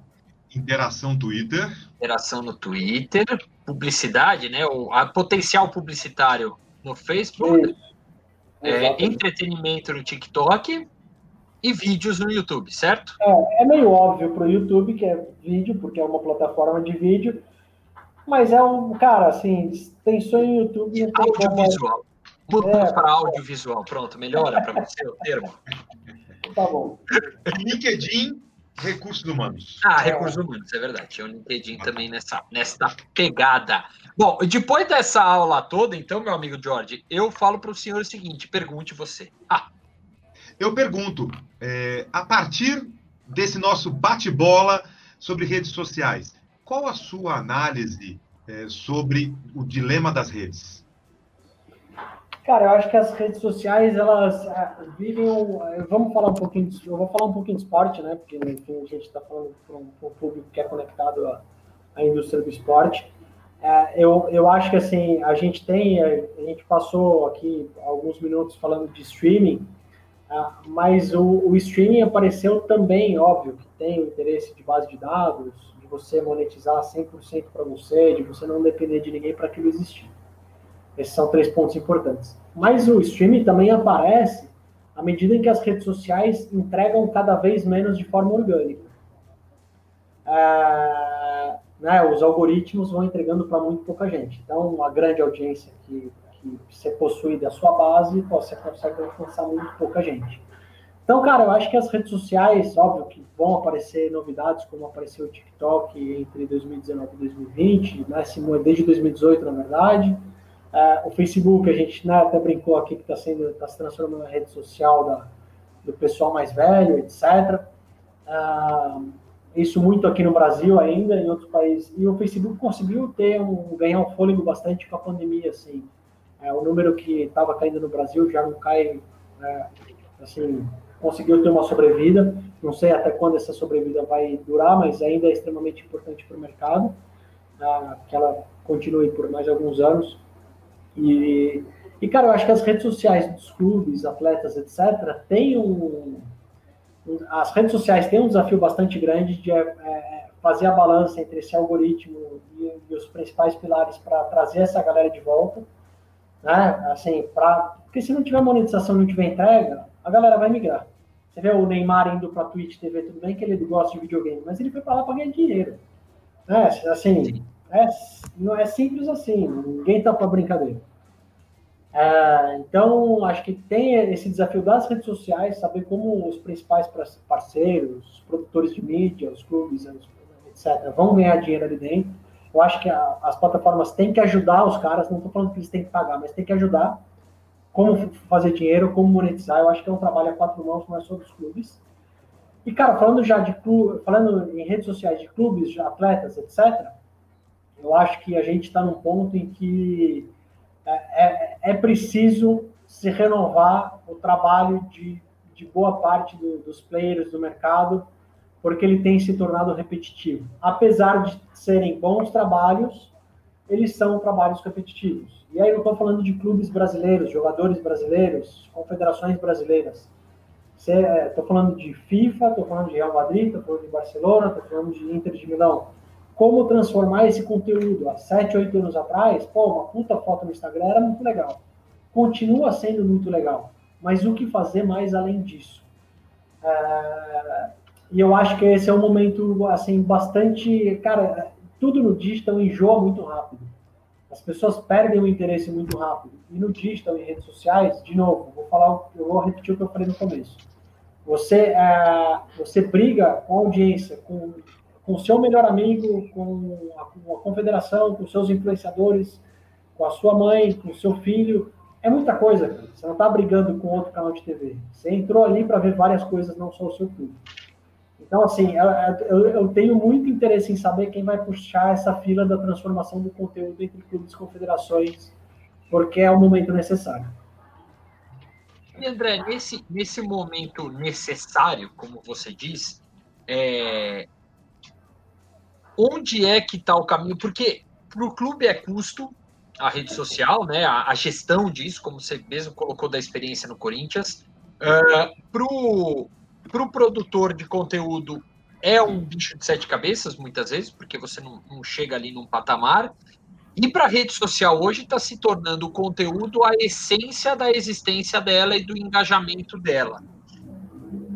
Interação Twitter. Interação no Twitter. Publicidade, né? O a potencial publicitário no Facebook. Isso é, entretenimento no TikTok e vídeos no YouTube, certo? É, é meio óbvio para o YouTube que é vídeo, porque é uma plataforma de vídeo, mas é um, cara, assim, tem sonho no YouTube. Não audiovisual. Muda é, para audiovisual, pronto, melhora para você o termo. Tá bom. LinkedIn, recursos humanos. Ah, recursos humanos, é verdade. Tinha o LinkedIn também nessa, nessa pegada. Bom, depois dessa aula toda, então, meu amigo George, eu falo para o senhor o seguinte: pergunte você. Ah. Eu pergunto, é, a partir desse nosso bate-bola sobre redes sociais, qual a sua análise é, sobre o dilema das redes? Cara, eu acho que as redes sociais, elas é, vivem. Um, vamos falar um pouquinho. De, eu vou falar um pouquinho de esporte, né? Porque, enfim, a gente está falando para um, um, público que é conectado à, à indústria do esporte. É, eu, eu acho que assim, a gente tem, a gente passou aqui alguns minutos falando de streaming, é, mas o, o, streaming apareceu também, óbvio, que tem o interesse de base de dados, de você monetizar 100% para você, de você não depender de ninguém para aquilo existir. Esses são três pontos importantes. Mas o streaming também aparece à medida em que as redes sociais entregam cada vez menos de forma orgânica. É, né, os algoritmos vão entregando para muito pouca gente. Então, a grande audiência que, que você possui da sua base, você consegue alcançar muito pouca gente. Então, cara, eu acho que as redes sociais, óbvio que vão aparecer novidades, como apareceu o TikTok entre 2019 e 2020, né, desde 2018, na verdade. Uh, o Facebook, a gente né, até brincou aqui que está tá se transformando na rede social da, do pessoal mais velho, etc. Uh, ah, isso muito aqui no Brasil ainda, em outros países. E o Facebook conseguiu ter um, ganhar um fôlego bastante com a pandemia, assim. É, o número que estava caindo no Brasil já não cai, é, assim, conseguiu ter uma sobrevida. Não sei até quando essa sobrevida vai durar, mas ainda é extremamente importante para o mercado, ah, que ela continue por mais alguns anos. E, e, cara, eu acho que as redes sociais dos clubes, atletas, etc., têm um. As redes sociais têm um desafio bastante grande de é, é fazer a balança entre esse algoritmo e, e os principais pilares para trazer essa galera de volta. Né? Assim, pra, porque se não tiver monetização, não tiver entrega, a galera vai migrar. Você vê o Neymar indo para Twitch TV, tudo bem que ele gosta de videogame, mas ele foi para lá para ganhar dinheiro. É, assim, é, não é simples assim, ninguém tá para brincadeira. É, então, acho que tem esse desafio das redes sociais, saber como os principais parceiros, os produtores de mídia, os clubes, etc., vão ganhar dinheiro ali dentro. Eu acho que a, as plataformas têm que ajudar os caras, não estou falando que eles têm que pagar, mas têm que ajudar como fazer dinheiro, como monetizar. Eu acho que é um trabalho a quatro mãos, não é só dos clubes. E, cara, falando já de clube, falando em redes sociais de clubes, de atletas, etc., eu acho que a gente está num ponto em que é, é, é, preciso se renovar o trabalho de, de boa parte do, dos players do mercado, porque ele tem se tornado repetitivo. Apesar de serem bons trabalhos, eles são trabalhos repetitivos. E aí eu estou falando de clubes brasileiros, jogadores brasileiros, confederações brasileiras. Estou é, falando de FIFA, estou falando de Real Madrid, estou falando de Barcelona, estou falando de Inter de Milão. Como transformar esse conteúdo? Há 7, 8 anos atrás, pô, uma puta foto no Instagram era muito legal. Continua sendo muito legal. Mas o que fazer mais além disso? É... E eu acho que esse é um momento, assim, bastante... Cara, tudo no digital enjoa muito rápido. As pessoas perdem o interesse muito rápido. E no digital, em redes sociais, de novo, vou falar, eu vou repetir o que eu falei no começo. Você, é, você briga com a audiência, com com o seu melhor amigo, com a, com a, confederação, com seus influenciadores, com a sua mãe, com o seu filho. É muita coisa, cara. Você não está brigando com outro canal de TV. Você entrou ali para ver várias coisas, não só o seu clube. Então, assim, eu, eu, tenho muito interesse em saber quem vai puxar essa fila da transformação do conteúdo entre clubes e confederações, porque é o momento necessário. E André, nesse, nesse momento necessário, como você diz, é... onde é que está o caminho? Porque para o clube é custo, a rede social, né, a, a, gestão disso, como você mesmo colocou da experiência no Corinthians. Uh, para o para o produtor de conteúdo é um bicho de sete cabeças, muitas vezes, porque você não, não chega ali num patamar. E para a rede social hoje está se tornando o conteúdo a essência da existência dela e do engajamento dela.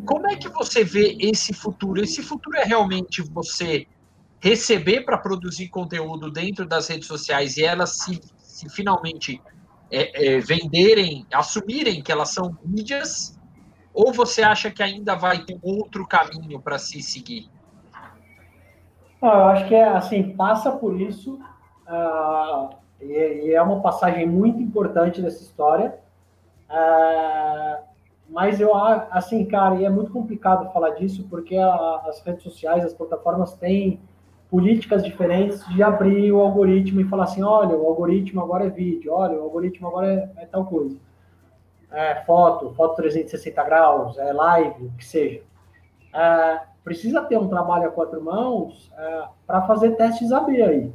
Como é que você vê esse futuro? Esse futuro é realmente você receber para produzir conteúdo dentro das redes sociais e elas se, se finalmente é, é, venderem, assumirem que elas são mídias ou você acha que ainda vai ter outro caminho para se seguir? eu acho que é assim, passa por isso, uh, e, e, é uma passagem muito importante dessa história. Uh, mas eu, assim, cara, e é muito complicado falar disso, porque a, as redes sociais, as plataformas têm políticas diferentes de abrir o algoritmo e falar assim, olha, o algoritmo agora é vídeo, olha, o algoritmo agora é, é tal coisa é, foto, foto 360 graus, é, live, o que seja. É, precisa ter um trabalho a quatro mãos é, para fazer testes AB aí.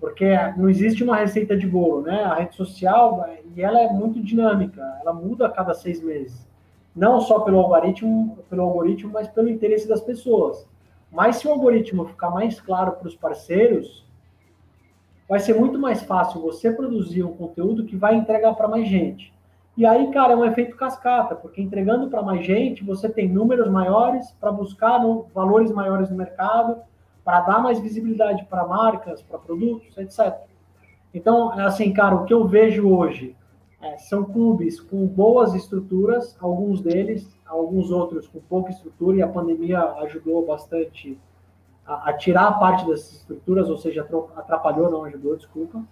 Porque não existe uma receita de bolo, né? A rede social, e ela é muito dinâmica, ela muda a cada seis meses. Não só pelo algoritmo, pelo algoritmo, mas pelo interesse das pessoas. Mas se o algoritmo ficar mais claro para os parceiros, vai ser muito mais fácil você produzir um conteúdo que vai entregar para mais gente. E aí, cara, é um efeito cascata, porque entregando para mais gente, você tem números maiores para buscar valores maiores no mercado, para dar mais visibilidade para marcas, para produtos, etc. Então, é assim, cara, o que eu vejo hoje é, são clubes com boas estruturas, alguns deles, alguns outros com pouca estrutura, e a pandemia ajudou bastante a, a tirar parte dessas estruturas, ou seja, atrapalhou, não ajudou, desculpa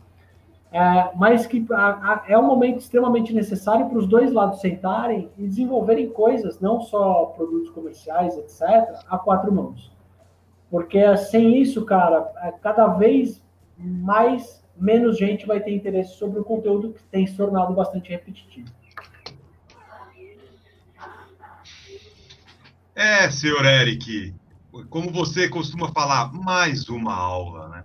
é, mas que a, a, é um momento extremamente necessário para os dois lados sentarem e desenvolverem coisas, não só produtos comerciais, etc., a quatro mãos. Porque sem isso, cara, é, cada vez mais menos gente vai ter interesse sobre o conteúdo que tem se tornado bastante repetitivo. É, senhor Eric, como você costuma falar, mais uma aula, né?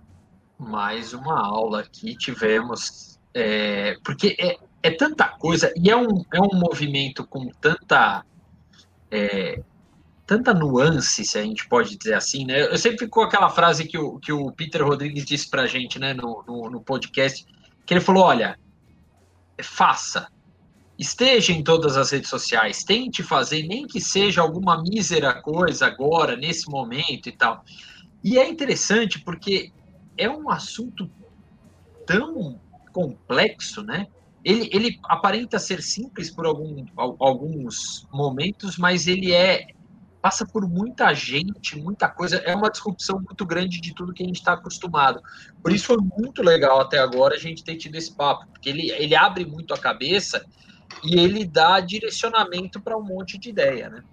mais uma aula aqui tivemos, é, porque é, é tanta coisa e é um, é um movimento com tanta é, tanta nuance, se a gente pode dizer assim, né? Eu sempre ficou aquela frase que o, que o Peter Rodrigues disse para a gente, né, no, no, no, podcast, que ele falou, olha, faça, esteja em todas as redes sociais, tente fazer, nem que seja alguma mísera coisa agora, nesse momento e tal. E é interessante porque é um assunto tão complexo, né? Ele, ele aparenta ser simples por algum, alguns momentos, mas ele é passa por muita gente, muita coisa. É uma disrupção muito grande de tudo que a gente está acostumado. Por isso foi muito legal até agora a gente ter tido esse papo, porque ele, ele abre muito a cabeça e ele dá direcionamento para um monte de ideia, né?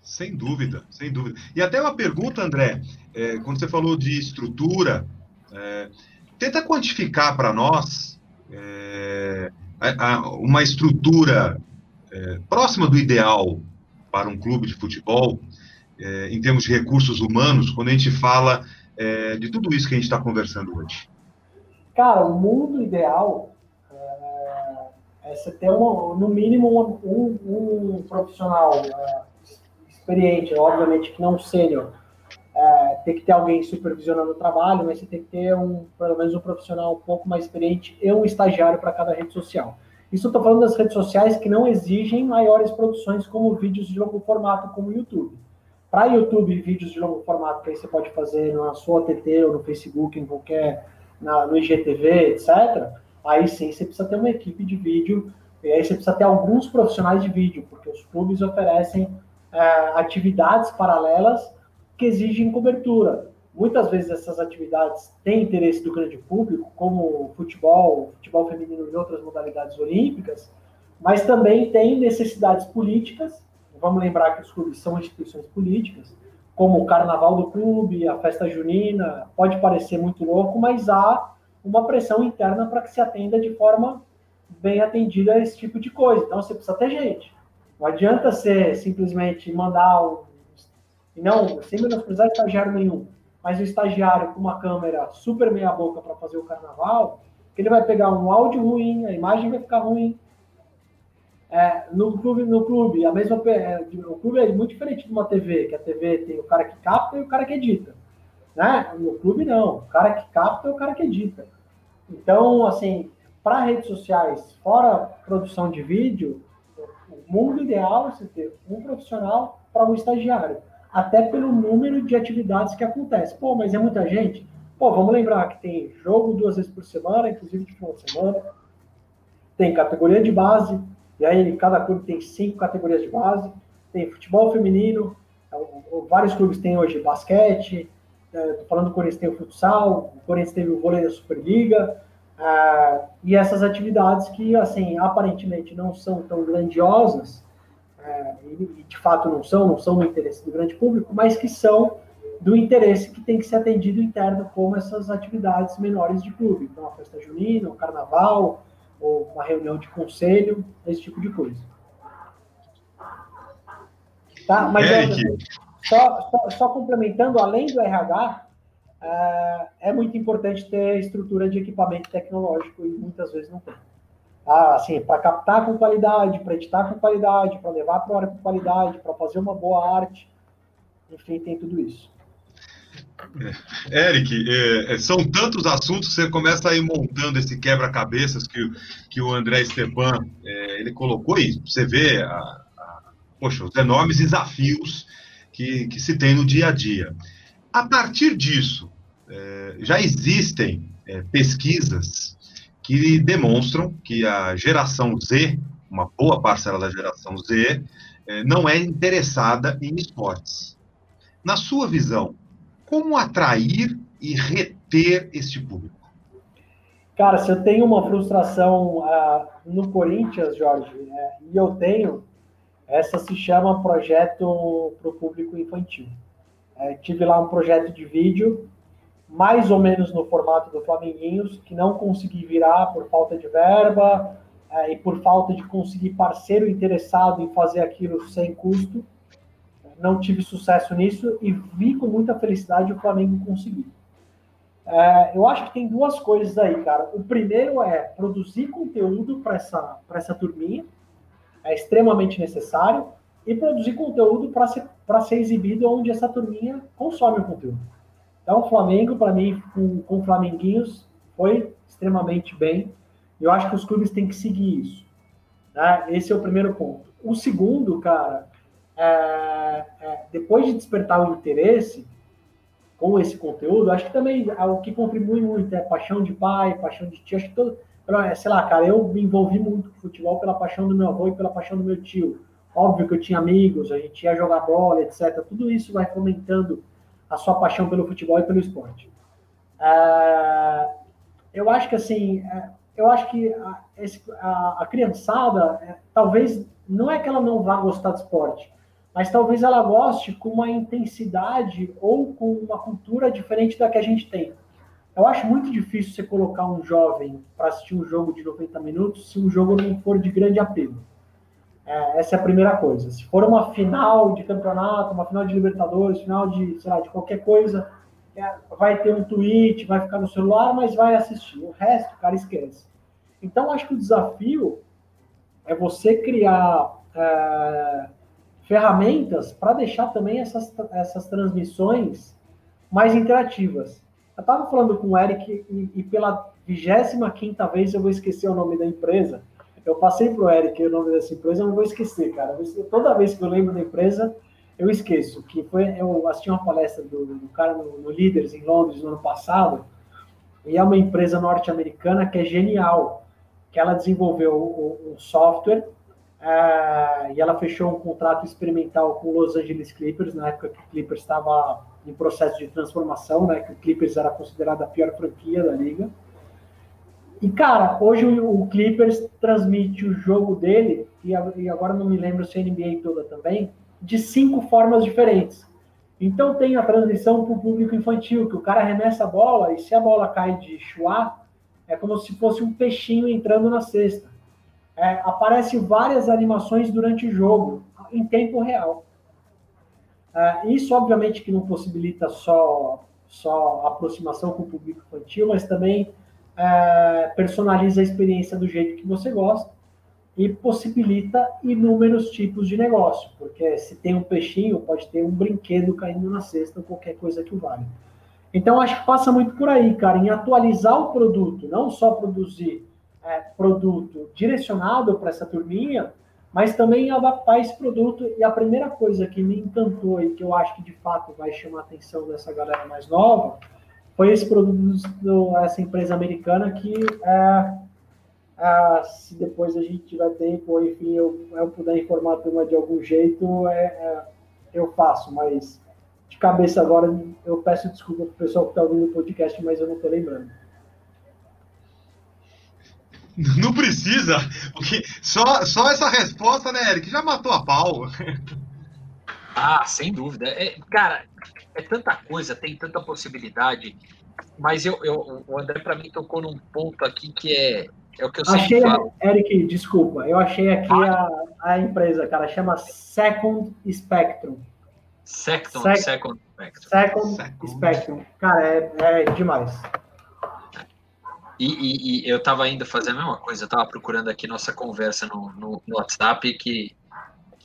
Sem dúvida, sem dúvida. E até uma pergunta, André, é, quando você falou de estrutura, é, tenta quantificar para nós é, a, a, uma estrutura é, próxima do ideal para um clube de futebol, é, em termos de recursos humanos, quando a gente fala é, de tudo isso que a gente está conversando hoje. Cara, o mundo ideal é, você ter, uma, no mínimo, um, um, um profissional experiente, obviamente que não sênior, é, tem que ter alguém supervisionando o trabalho, mas você tem que ter um, pelo menos um profissional um pouco mais experiente e um estagiário para cada rede social. Isso eu estou falando das redes sociais que não exigem maiores produções como vídeos de longo formato, como o YouTube. Para YouTube, vídeos de longo formato que aí você pode fazer na sua OTT ou no Facebook, em qualquer, na, no IGTV, etc. Aí sim você precisa ter uma equipe de vídeo, e aí você precisa ter alguns profissionais de vídeo, porque os clubes oferecem é, atividades paralelas que exigem cobertura. Muitas vezes essas atividades têm interesse do grande público, como futebol, futebol feminino e outras modalidades olímpicas, mas também tem necessidades políticas. Vamos lembrar que os clubes são instituições políticas, como o carnaval do clube, a festa junina. Pode parecer muito louco, mas há uma pressão interna para que se atenda de forma bem atendida a esse tipo de coisa. Então você precisa ter gente. Não adianta ser simplesmente mandar um, não, sem menosprezar estagiário nenhum, mas o estagiário com uma câmera super meia boca para fazer o carnaval, ele vai pegar um áudio ruim, a imagem vai ficar ruim. É, no clube, no clube, a mesma é, o clube é muito diferente de uma TV, que a TV tem o cara que capta e o cara que edita. Né? No clube não, o cara que capta é o cara que edita. Então, assim, para redes sociais, fora produção de vídeo, o mundo ideal é você ter um profissional para um estagiário, até pelo número de atividades que acontece. Pô, mas é muita gente? Pô, vamos lembrar que tem jogo duas vezes por semana, inclusive de final de semana, tem categoria de base, e aí cada clube tem cinco categorias de base, tem futebol feminino, é, vários clubes têm hoje basquete, é, falando do Corinthians tem o futsal, o Corinthians teve o vôlei da Superliga, ah, e essas atividades que, assim, aparentemente não são tão grandiosas, é, e de fato não são, não são do interesse do grande público, mas que são do interesse que tem que ser atendido interno, como essas atividades menores de clube. Então, a festa junina, o carnaval, ou uma reunião de conselho, esse tipo de coisa. Tá? Mas é, só, só, só complementando, além do RH, é, é muito importante ter estrutura de equipamento tecnológico e muitas vezes não tem. Ah, assim, para captar com qualidade, para editar com qualidade, para levar para a hora com qualidade, para fazer uma boa arte, enfim, tem tudo isso. É, Eric, é, é, são tantos assuntos, você começa a ir montando esse quebra-cabeças que, que o André Stepan é, ele colocou isso. Você vê a, a, poxa, os enormes desafios que, que se tem no dia a dia. A partir disso, é, já existem é, pesquisas que demonstram que a geração Z, uma boa parcela da geração Z, é, não é interessada em esportes. Na sua visão, como atrair e reter este público? Cara, se eu tenho uma frustração uh, no Corinthians, Jorge, né, e eu tenho, essa se chama Projeto para o Público Infantil. É, tive lá um projeto de vídeo, mais ou menos no formato do Flamenguinhos, que não consegui virar por falta de verba é, e por falta de conseguir parceiro interessado em fazer aquilo sem custo. Não tive sucesso nisso e vi com muita felicidade o Flamengo conseguir. É, eu acho que tem duas coisas aí, cara. O primeiro é produzir conteúdo para essa, essa turminha, é extremamente necessário, e produzir conteúdo para ser, ser exibido onde essa turminha consome o conteúdo. Então, o Flamengo, para mim, com, com Flamenguinhos, foi extremamente bem. Eu acho que os clubes têm que seguir isso. Né? Esse é o primeiro ponto. O segundo, cara, é, é, depois de despertar o interesse, com esse conteúdo, acho que também é o que contribui muito é paixão de pai, paixão de tio, acho que todo, sei lá, cara, eu me envolvi muito com futebol pela paixão do meu avô e pela paixão do meu tio. Óbvio que eu tinha amigos, a gente ia jogar bola, etc. Tudo isso vai fomentando a sua paixão pelo futebol e pelo esporte. É, eu acho que assim, é, eu acho que a, a, a criançada, é, talvez não é que ela não vá gostar de esporte, mas talvez ela goste com uma intensidade ou com uma cultura diferente da que a gente tem. Eu acho muito difícil você colocar um jovem para assistir um jogo de 90 minutos se o jogo não for de grande apelo. É, essa é a primeira coisa. Se for uma final de campeonato, uma final de Libertadores, final de, sei lá, de qualquer coisa, é, vai ter um tweet, vai ficar no celular, mas vai assistir. O resto, o cara esquece. Então, acho que o desafio é você criar é, ferramentas para deixar também essas, essas transmissões mais interativas. Eu estava falando com o Eric e, e pela 25 vez eu vou esquecer o nome da empresa. Eu passei para o Eric o nome dessa empresa, eu não vou esquecer, cara. Toda vez que eu lembro da empresa, eu esqueço. Que foi, eu assisti uma palestra do, do cara no, no Leaders em Londres no ano passado, e é uma empresa norte-americana que é genial, que ela desenvolveu um software é, e ela fechou um contrato experimental com o Los Angeles Clippers, na época que o Clippers estava em processo de transformação, né, que o Clippers era considerada a pior franquia da liga. E, cara, hoje o, Clippers transmite o jogo dele, e, agora não me lembro se a NBA toda também, de cinco formas diferentes. Então tem a transmissão para o público infantil, que o cara arremessa a bola e se a bola cai de chuá, é como se fosse um peixinho entrando na cesta é, aparecem várias animações durante o jogo, em tempo real. É, isso, obviamente, que não possibilita só, só aproximação com o público infantil, mas também é, personaliza a experiência do jeito que você gosta e possibilita inúmeros tipos de negócio, porque se tem um peixinho, pode ter um brinquedo caindo na cesta, qualquer coisa que valha. Então, acho que passa muito por aí, cara, em atualizar o produto, não só produzir é, produto direcionado para essa turminha, mas também adaptar esse produto. E a primeira coisa que me encantou e que eu acho que de fato vai chamar a atenção dessa galera mais nova foi esse produto dessa empresa americana que é, é, se depois a gente tiver tempo, ou enfim, eu, eu puder informar a turma de algum jeito, é, é eu faço, mas de cabeça agora eu peço desculpa para o pessoal que está ouvindo o podcast, mas eu não estou lembrando. Não precisa, porque só, só essa resposta, né, Eric, já matou a pau. Ah, sem dúvida. É, cara, é tanta coisa, tem tanta possibilidade, mas eu, eu o André, para mim, tocou num ponto aqui que é, é o que eu achei, falo. Eric, desculpa, eu achei aqui ah. a, a empresa, cara, chama Second Spectrum. Second, Sec Second Spectrum. Second, Second. Spectrum. Cara, é, é demais. E, e, e eu estava ainda fazendo a mesma coisa, eu estava procurando aqui nossa conversa no, no, no WhatsApp, que,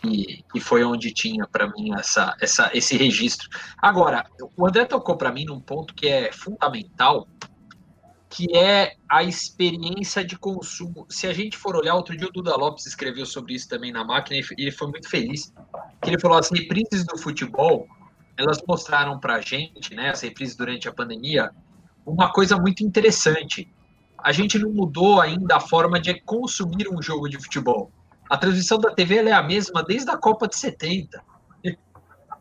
que, que, foi onde tinha para mim essa, essa, esse registro. Agora, o André tocou para mim num ponto que é fundamental, que é a experiência de consumo. Se a gente for olhar, outro dia o Duda Lopes escreveu sobre isso também na máquina e ele foi muito feliz. Ele falou as reprises do futebol, elas mostraram para a gente, né, as reprises durante a pandemia, uma coisa muito interessante. A gente não mudou ainda a forma de consumir um jogo de futebol. A transmissão da TV é a mesma desde a Copa de 70.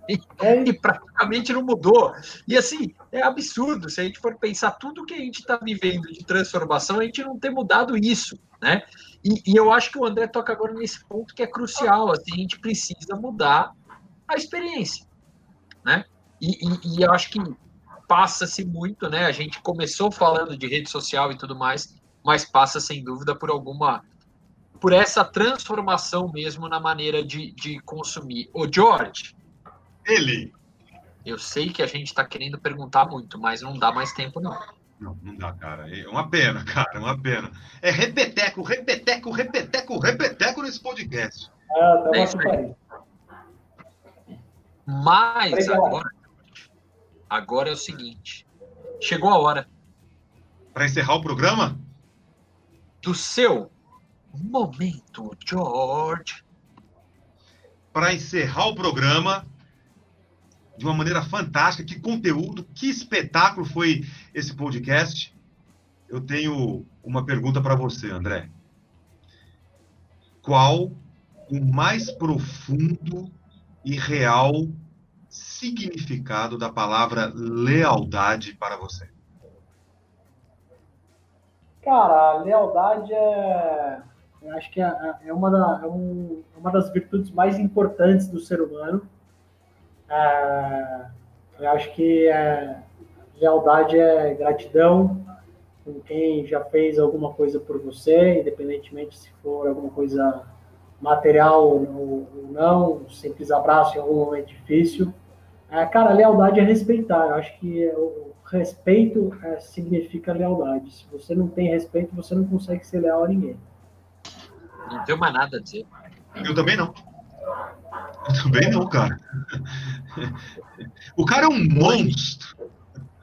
É. E praticamente não mudou. E assim, é absurdo se a gente for pensar tudo que a gente está vivendo de transformação, a gente não ter mudado isso, né? E, e, eu acho que o André toca agora nesse ponto que é crucial. Assim, a gente precisa mudar a experiência, né? E, e, e eu acho que passa-se muito, né? A gente começou falando de rede social e tudo mais, mas passa sem dúvida por alguma por essa transformação mesmo na maneira de, de consumir. O George, ele. Eu sei que a gente está querendo perguntar muito, mas não dá mais tempo, não. Não, não dá, cara. É uma pena, cara, é uma pena. É repeteco, repeteco, repeteco, repeteco nesse podcast. Ah, tá é isso aí. Mas agora, agora é o seguinte: chegou a hora. Para encerrar o programa? Do seu momento, George. Para encerrar o programa, de uma maneira fantástica. Que conteúdo, que espetáculo foi esse podcast. Eu tenho uma pergunta para você, André. Qual o mais profundo e real significado da palavra lealdade para você? Cara, lealdade é, eu acho que é, é uma, da, é, um, é uma das virtudes mais importantes do ser humano é, eu acho que é, lealdade é gratidão com quem já fez alguma coisa por você, independentemente se for alguma coisa material ou, não, um simples abraço em algum momento difícil. É, cara, lealdade é respeitar. Eu acho que o respeito é, significa lealdade. Se você não tem respeito, você não consegue ser leal a ninguém. Não tenho mais nada a dizer. Eu também não. Também não, cara. O cara é um monstro.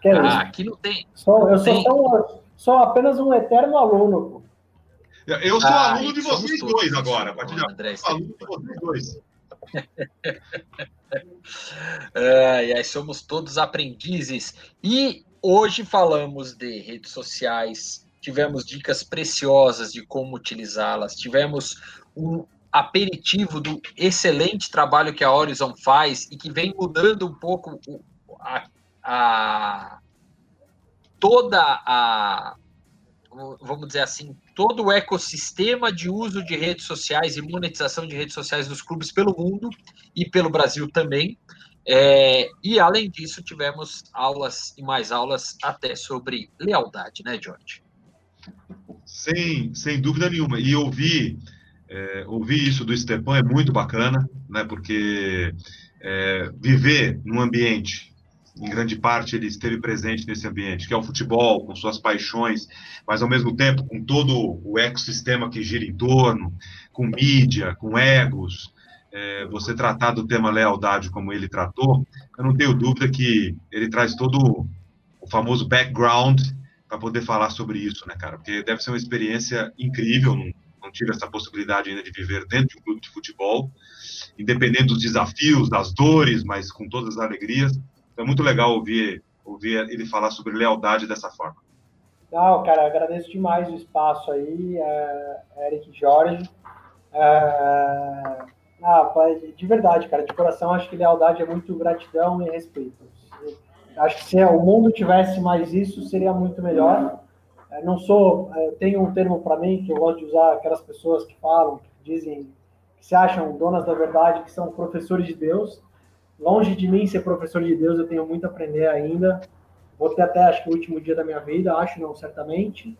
Ah, aqui não tem. Só, eu tem. Sou, sou apenas um eterno aluno. Pô. Eu sou ah, aluno de vocês dois agora. A partir de agora, sou aluno de vocês dois. e aí somos todos aprendizes. E hoje falamos de redes sociais, tivemos dicas preciosas de como utilizá-las, tivemos um, aperitivo do excelente trabalho que a Horizon faz e que vem mudando um pouco a, a toda a vamos dizer assim, todo o ecossistema de uso de redes sociais e monetização de redes sociais dos clubes pelo mundo e pelo Brasil também. É, e além disso, tivemos aulas e mais aulas até sobre lealdade, né, George? Sem, sem dúvida nenhuma. E ouvi é, ouvir isso do Stepan é muito bacana, né? Porque é, viver num ambiente, em grande parte ele esteve presente nesse ambiente, que é o futebol, com suas paixões, mas ao mesmo tempo com todo o ecossistema que gira em torno, com mídia, com egos, é, você tratar do tema lealdade como ele tratou, eu não tenho dúvida que ele traz todo o famoso background para poder falar sobre isso, né, cara? Porque deve ser uma experiência incrível num, não tive essa possibilidade ainda de viver dentro de um clube de futebol, independente dos desafios, das dores, mas com todas as alegrias. Então, é muito legal ouvir, ouvir ele falar sobre lealdade dessa forma. Não, cara, agradeço demais o espaço aí, é, Eric Jorge. É, ah, de verdade, cara, de coração, acho que lealdade é muito gratidão e respeito. Acho que se o mundo tivesse mais isso, seria muito melhor. É, não sou, é, tenho um termo para mim que eu gosto de usar, aquelas pessoas que falam, que dizem, que se acham donas da verdade, que são professores de Deus. Longe de mim ser professor de Deus, eu tenho muito a aprender ainda. Vou ter até, acho que o último dia da minha vida, acho não, certamente.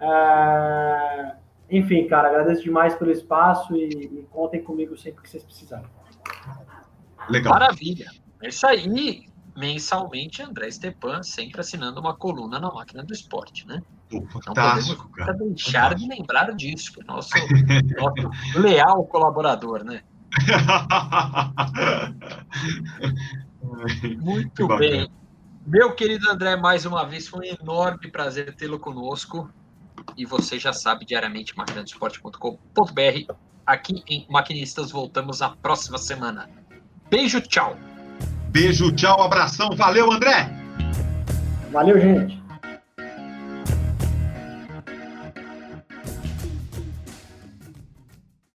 É... Enfim, cara, agradeço demais pelo espaço e, e contem comigo sempre que vocês precisarem. Legal. Maravilha. É isso aí mensalmente André Stepan sempre assinando uma coluna na máquina do esporte, né? Fantástico, Não podemos deixar Fantástico. de lembrar disso, que é nosso, nosso leal colaborador, né? Muito bem. Meu querido André, mais uma vez foi um enorme prazer tê-lo conosco. E você já sabe diariamente maquinadosport.com.br. Aqui em Maquinistas voltamos na próxima semana. Beijo, tchau. Beijo, tchau, abração. Valeu, André. Valeu, gente.